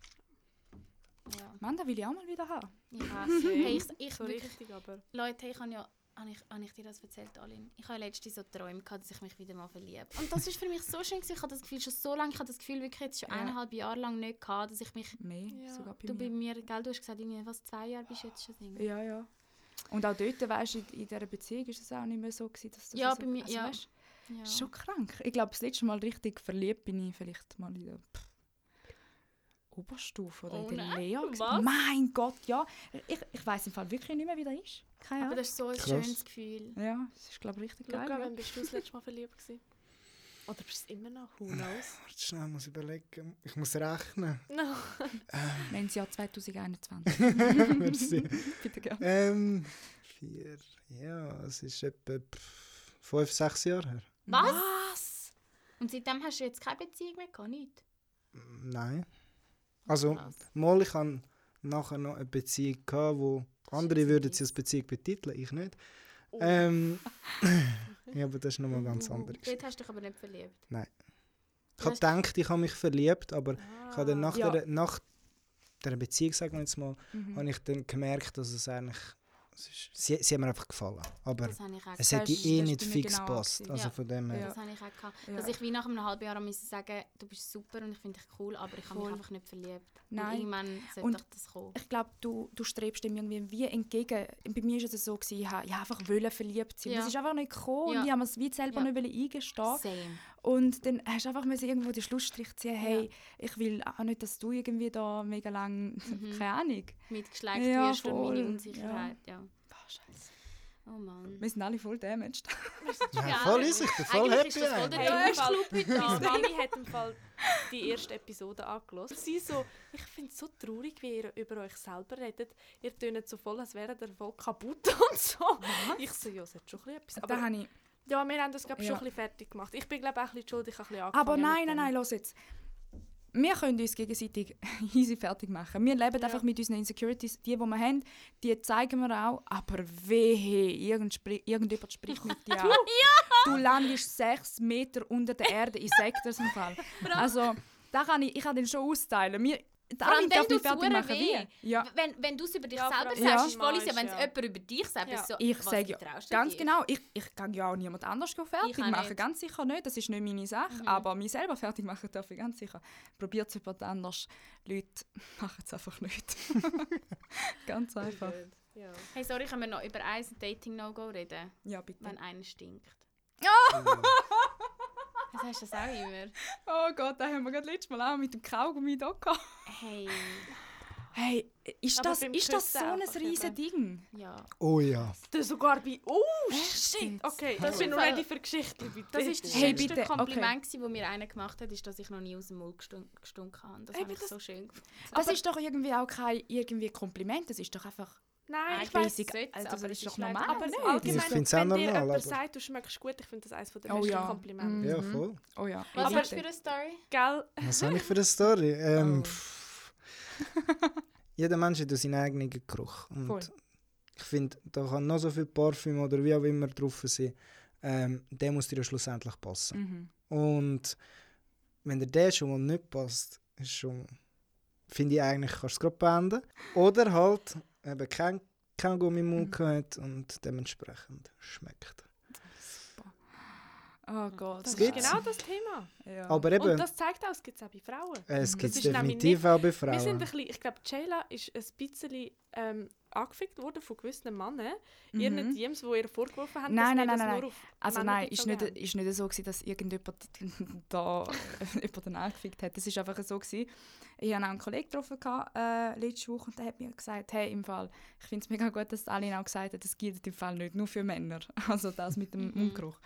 Ja. Mann, das will ich auch mal wieder haben. Ich weiß. hey, ich, ich so wirklich, richtig, aber... Leute, ich habe ja habe ich, habe ich dir das erzählt, Alin? Ich habe letztens so Träume gehabt, dass ich mich wieder mal verliebe. Und das ist für mich so schön. gewesen. Ich habe das Gefühl schon so lange, ich habe das Gefühl wirklich jetzt schon Ja. eineinhalb Jahre lang nicht gehabt, dass ich mich... Mehr, Ja. sogar bei Du mir. bei mir, gell, du hast gesagt, irgendwie, was, zwei Jahre bist du jetzt schon Single? Ja, ja. Und auch dort, weißt du, in, in dieser Beziehung ist es auch nicht mehr so, gewesen, dass das Ja, so, bei mir- also, ja. Weißt, Ja. Schon krank. Ich glaube, das letzte Mal richtig verliebt bin ich vielleicht mal in der pff, Oberstufe oder Oh in der nein, Lehre. was? Mein Gott, ja. Ich, ich weiß im Fall wirklich nicht mehr, wie das ist. Keine Aber Ahnung. das ist so ein Krass. schönes Gefühl. Ja, es ist, glaube ich, richtig geil. Luca, ja. wann bist du das letzte Mal verliebt gewesen? Oder bist du es immer noch? Who knows? Warte schnell, muss ich überlegen. Ich muss rechnen. no. Wir haben das Jahr 2021. Merci. Bitte gerne. ähm, vier, ja, es ist etwa pff, fünf, sechs Jahre her. Was? Und seitdem hast du jetzt keine Beziehung mehr gehabt? Nicht? Nein. Also, Krass. mal, ich hatte nachher noch eine Beziehung, gehabt, wo andere würden sie als Beziehung betiteln, ich nicht. Oh. Ähm, ja, aber das ist nochmal ganz anders. Dort hast du dich aber nicht verliebt. Ich habe gedacht, ich habe mich verliebt, aber ich habe dann nach, Ja. der, nach der Beziehung, sagen wir jetzt mal, Mhm. habe ich dann gemerkt, dass es eigentlich... Es ist, sie, sie haben mir einfach gefallen. Aber Das habe ich auch es hätte eh nicht fix genau gepasst. Also Ja. von dem her. Ja. Das habe ich auch gehabt. Ja. Dass ich wie nach einem halben Jahr musste sagen, du bist super und ich finde dich cool, aber ich habe mich einfach nicht verliebt. Nein. Und irgendwann sollte Und- das kommen. Ich glaube, du, du strebst dem irgendwie wie entgegen. Bei mir war es so, gewesen, ich habe ja, einfach wollen verliebt sein. Ja. Das ist einfach nicht gekommen Ja. und ich habe mir es wie selber Ja. nicht wollen eingestehen Same. Und dann hast du einfach müssen irgendwo den Schlussstrich ziehen, hey, ich will auch nicht, dass du irgendwie da mega lang, Mhm. keine Ahnung. Mitgeschleckt Ja, wirst voll. meine Unsicherheit. Ja. Boah, Scheiße. Oh Mann. Wir sind alle voll damaged. Ja, voll ist ich bin voll Eigentlich happy. ist das voll der. Hey, Dschungelclub heute Meine da. Mami hat im Fall die erste Episode angelassen. Sie so, ich finde es so traurig, wie ihr über euch selber redet. Ihr tönt so voll, als wäre der voll kaputt und so. Ich so, ja, es hat schon ein bisschen etwas. da Aber, habe ich, ja, wir haben das glaub, ich, Ja. schon ein bisschen fertig gemacht. Ich bin glaube auch ein bisschen schuld, ich habe ein bisschen angefangen aber nein, nein, nein, los jetzt. Wir können uns gegenseitig easy fertig machen. Wir leben Ja. einfach mit unseren Insecurities. Die, die wir haben, die zeigen wir auch. Aber wehe, irgend spri irgendjemand spricht mit dir an. Du landest sechs Meter unter der Erde. Ich sage das im Fall. Also, da kann ich, ich kann den schon austeilen. Wir, Vor allem, du fertig es machen. weh. Wie? Ja. Wenn, wenn du es über dich Ja, selber allem, sagst, Ja. ist es voll. Manchmal, Wenn es ja. jemand über dich sagt, Ja. ist so, Ich was sage ja, ganz dir? genau, ich, ich kann ja auch niemand anders fertig machen. nicht. Ganz sicher nicht, das ist nicht meine Sache. Mhm. Aber mich selber fertig machen darf ich ganz sicher. Probiert es jemand anders. Leute, machen es einfach nicht. ganz einfach. Ja. Hey, sorry, können wir noch über ein Dating-No-Go reden? Ja, bitte. Wenn einer stinkt. Oh. Was heißt das auch immer? Oh Gott, da haben wir gerade letztes Mal auch mit dem Kaugummi da gehabt. Hey, Hey, ist Aber das, ist das so ein eben. Ding? ja. Oh ja. Das sogar bei... Oh, shit! Okay, Das das bin ready für Geschichten. bitte. Das ist das Hey, schönste bitte, Kompliment, okay. das mir einer gemacht hat, ist, dass ich noch nie aus dem Mund gestunk, gestunken habe. Das Eben habe ich das- so schön gefunden. Das Aber- ist doch irgendwie auch kein irgendwie Kompliment, das ist doch einfach Nein, ich Eigentlich weiß. Es, Alter, aber das es ist doch normal. Aber nicht allgemein, Ich wenn dir normal, jemand aber- sagt, du schmeckst gut, ich finde das eines der Oh besten ja. Komplimente. Mm. Ja, Mhm. voll. Oh ja. Was Aber- hast du für eine Story? Gell? Was habe ich für eine Story? Ähm, Oh. Jeder Mensch hat ja seinen eigenen Geruch. Und Voll. ich finde, da kann noch so viel Parfüm oder wie auch immer drauf sein. Ähm, der muss dir ja schlussendlich passen. Mhm. Und wenn dir der schon mal nicht passt, ist schon, finde ich eigentlich, kannst du es gerade beenden. Oder halt eben kein, kein Gummi im Mund Mhm. gehabt und dementsprechend schmeckt. Oh Gott. Das ist gibt's. genau das Thema. Ja. Aber eben, Und das zeigt auch, es gibt es auch bei Frauen. es Mhm. gibt Das es ist definitiv auch bei Wir sind ein Frauen. bisschen, ich glaube, Jayla ist ein bisschen ähm, angefickt worden von gewissen Männern. Mhm. Ihren Teams, die ihr vorgeworfen haben, Nein, dass nein, nein, das nein. nur auf Also Männer nein, ist nicht, haben. ist nicht so, gewesen, dass irgendjemand da jemanden angefickt hat. Es war einfach so, gewesen, ich hatte auch einen Kollegen getroffen gehabt, äh, letzte Woche und der hat mir gesagt, hey, im Fall, ich finde es mega gut, dass Aline auch gesagt hat, es gilt im Fall nicht nur für Männer. Also das mit dem Mhm. Mundgeruch.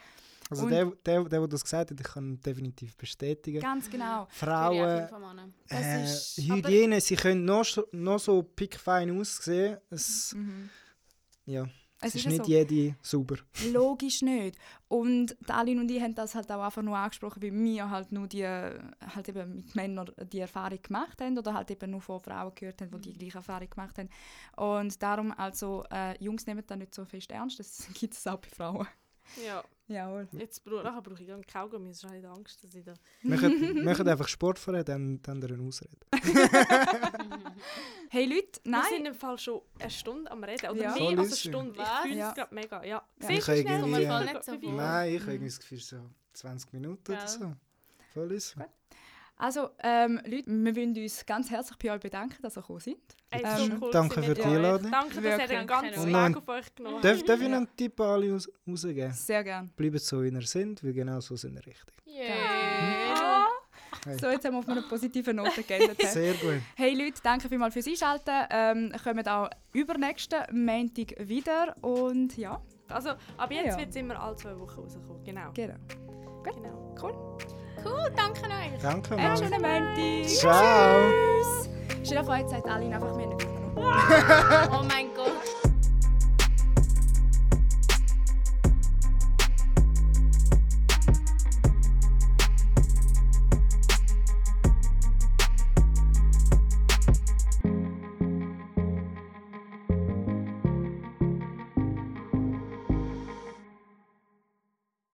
Also und- der, der, der, der das gesagt hat, ich kann definitiv bestätigen. Ganz genau. Frauen, äh, ist- Hygiene, sie können noch, so- noch so pickfein aussehen. Es, Mhm. ja, Es es ist ja nicht so. jede sauber. Logisch nicht. Und die Aline und ich haben das halt auch einfach nur angesprochen, weil wir halt nur die, halt eben mit Männern die Erfahrung gemacht haben oder halt eben nur von Frauen gehört haben, die die gleiche Erfahrung gemacht haben. Und darum, also, äh, Jungs nehmen das nicht so fest ernst, das gibt es auch bei Frauen. Ja, Jawohl. jetzt brauche nachher brauche ich dann Kaugummi, sonst habe ich Angst, dass ich da... Machen einfach Sport vorher, dann, dann eine Ausrede. Hey Leute, Wir nein! sind im Fall schon eine Stunde am Reden. Oder Ja. mehr als eine Stunde. Was? Ich fühle Ja. es gerade mega. Ja. Ja. Ich schnell irgendwie- nicht so voll. Nein, ich habe irgendwie das Gefühl, so 20 Minuten oder Gell? so. Voll ist so. Also, ähm, Leute, wir wollen uns ganz herzlich bei euch bedanken, dass ihr gekommen seid. Ey, Ähm, so cool danke für die. Einladung. Danke, dass ihr den ganzen noch- auf euch genommen habt. Darf, darf ich einen Tipp an alle raus, rausgeben? Sehr gerne. Bleibt so, wie ihr sind, weil genau so sind ihr richtig. Yeah. So, jetzt haben wir auf einer positiven Note geendet. Sehr gut. Hey Leute, danke vielmals fürs Einschalten. Ähm, kommen auch übernächsten Montag wieder. Und ja, Also, ab jetzt Ja. wird es immer alle zwei Wochen rauskommen. Genau. genau. genau. Cool, danke euch. Danke Einen mal. schönen Montag. Ciao. Stell dir vor, jetzt sagt Aline einfach, wir nicht aufgenommen. Oh mein Gott.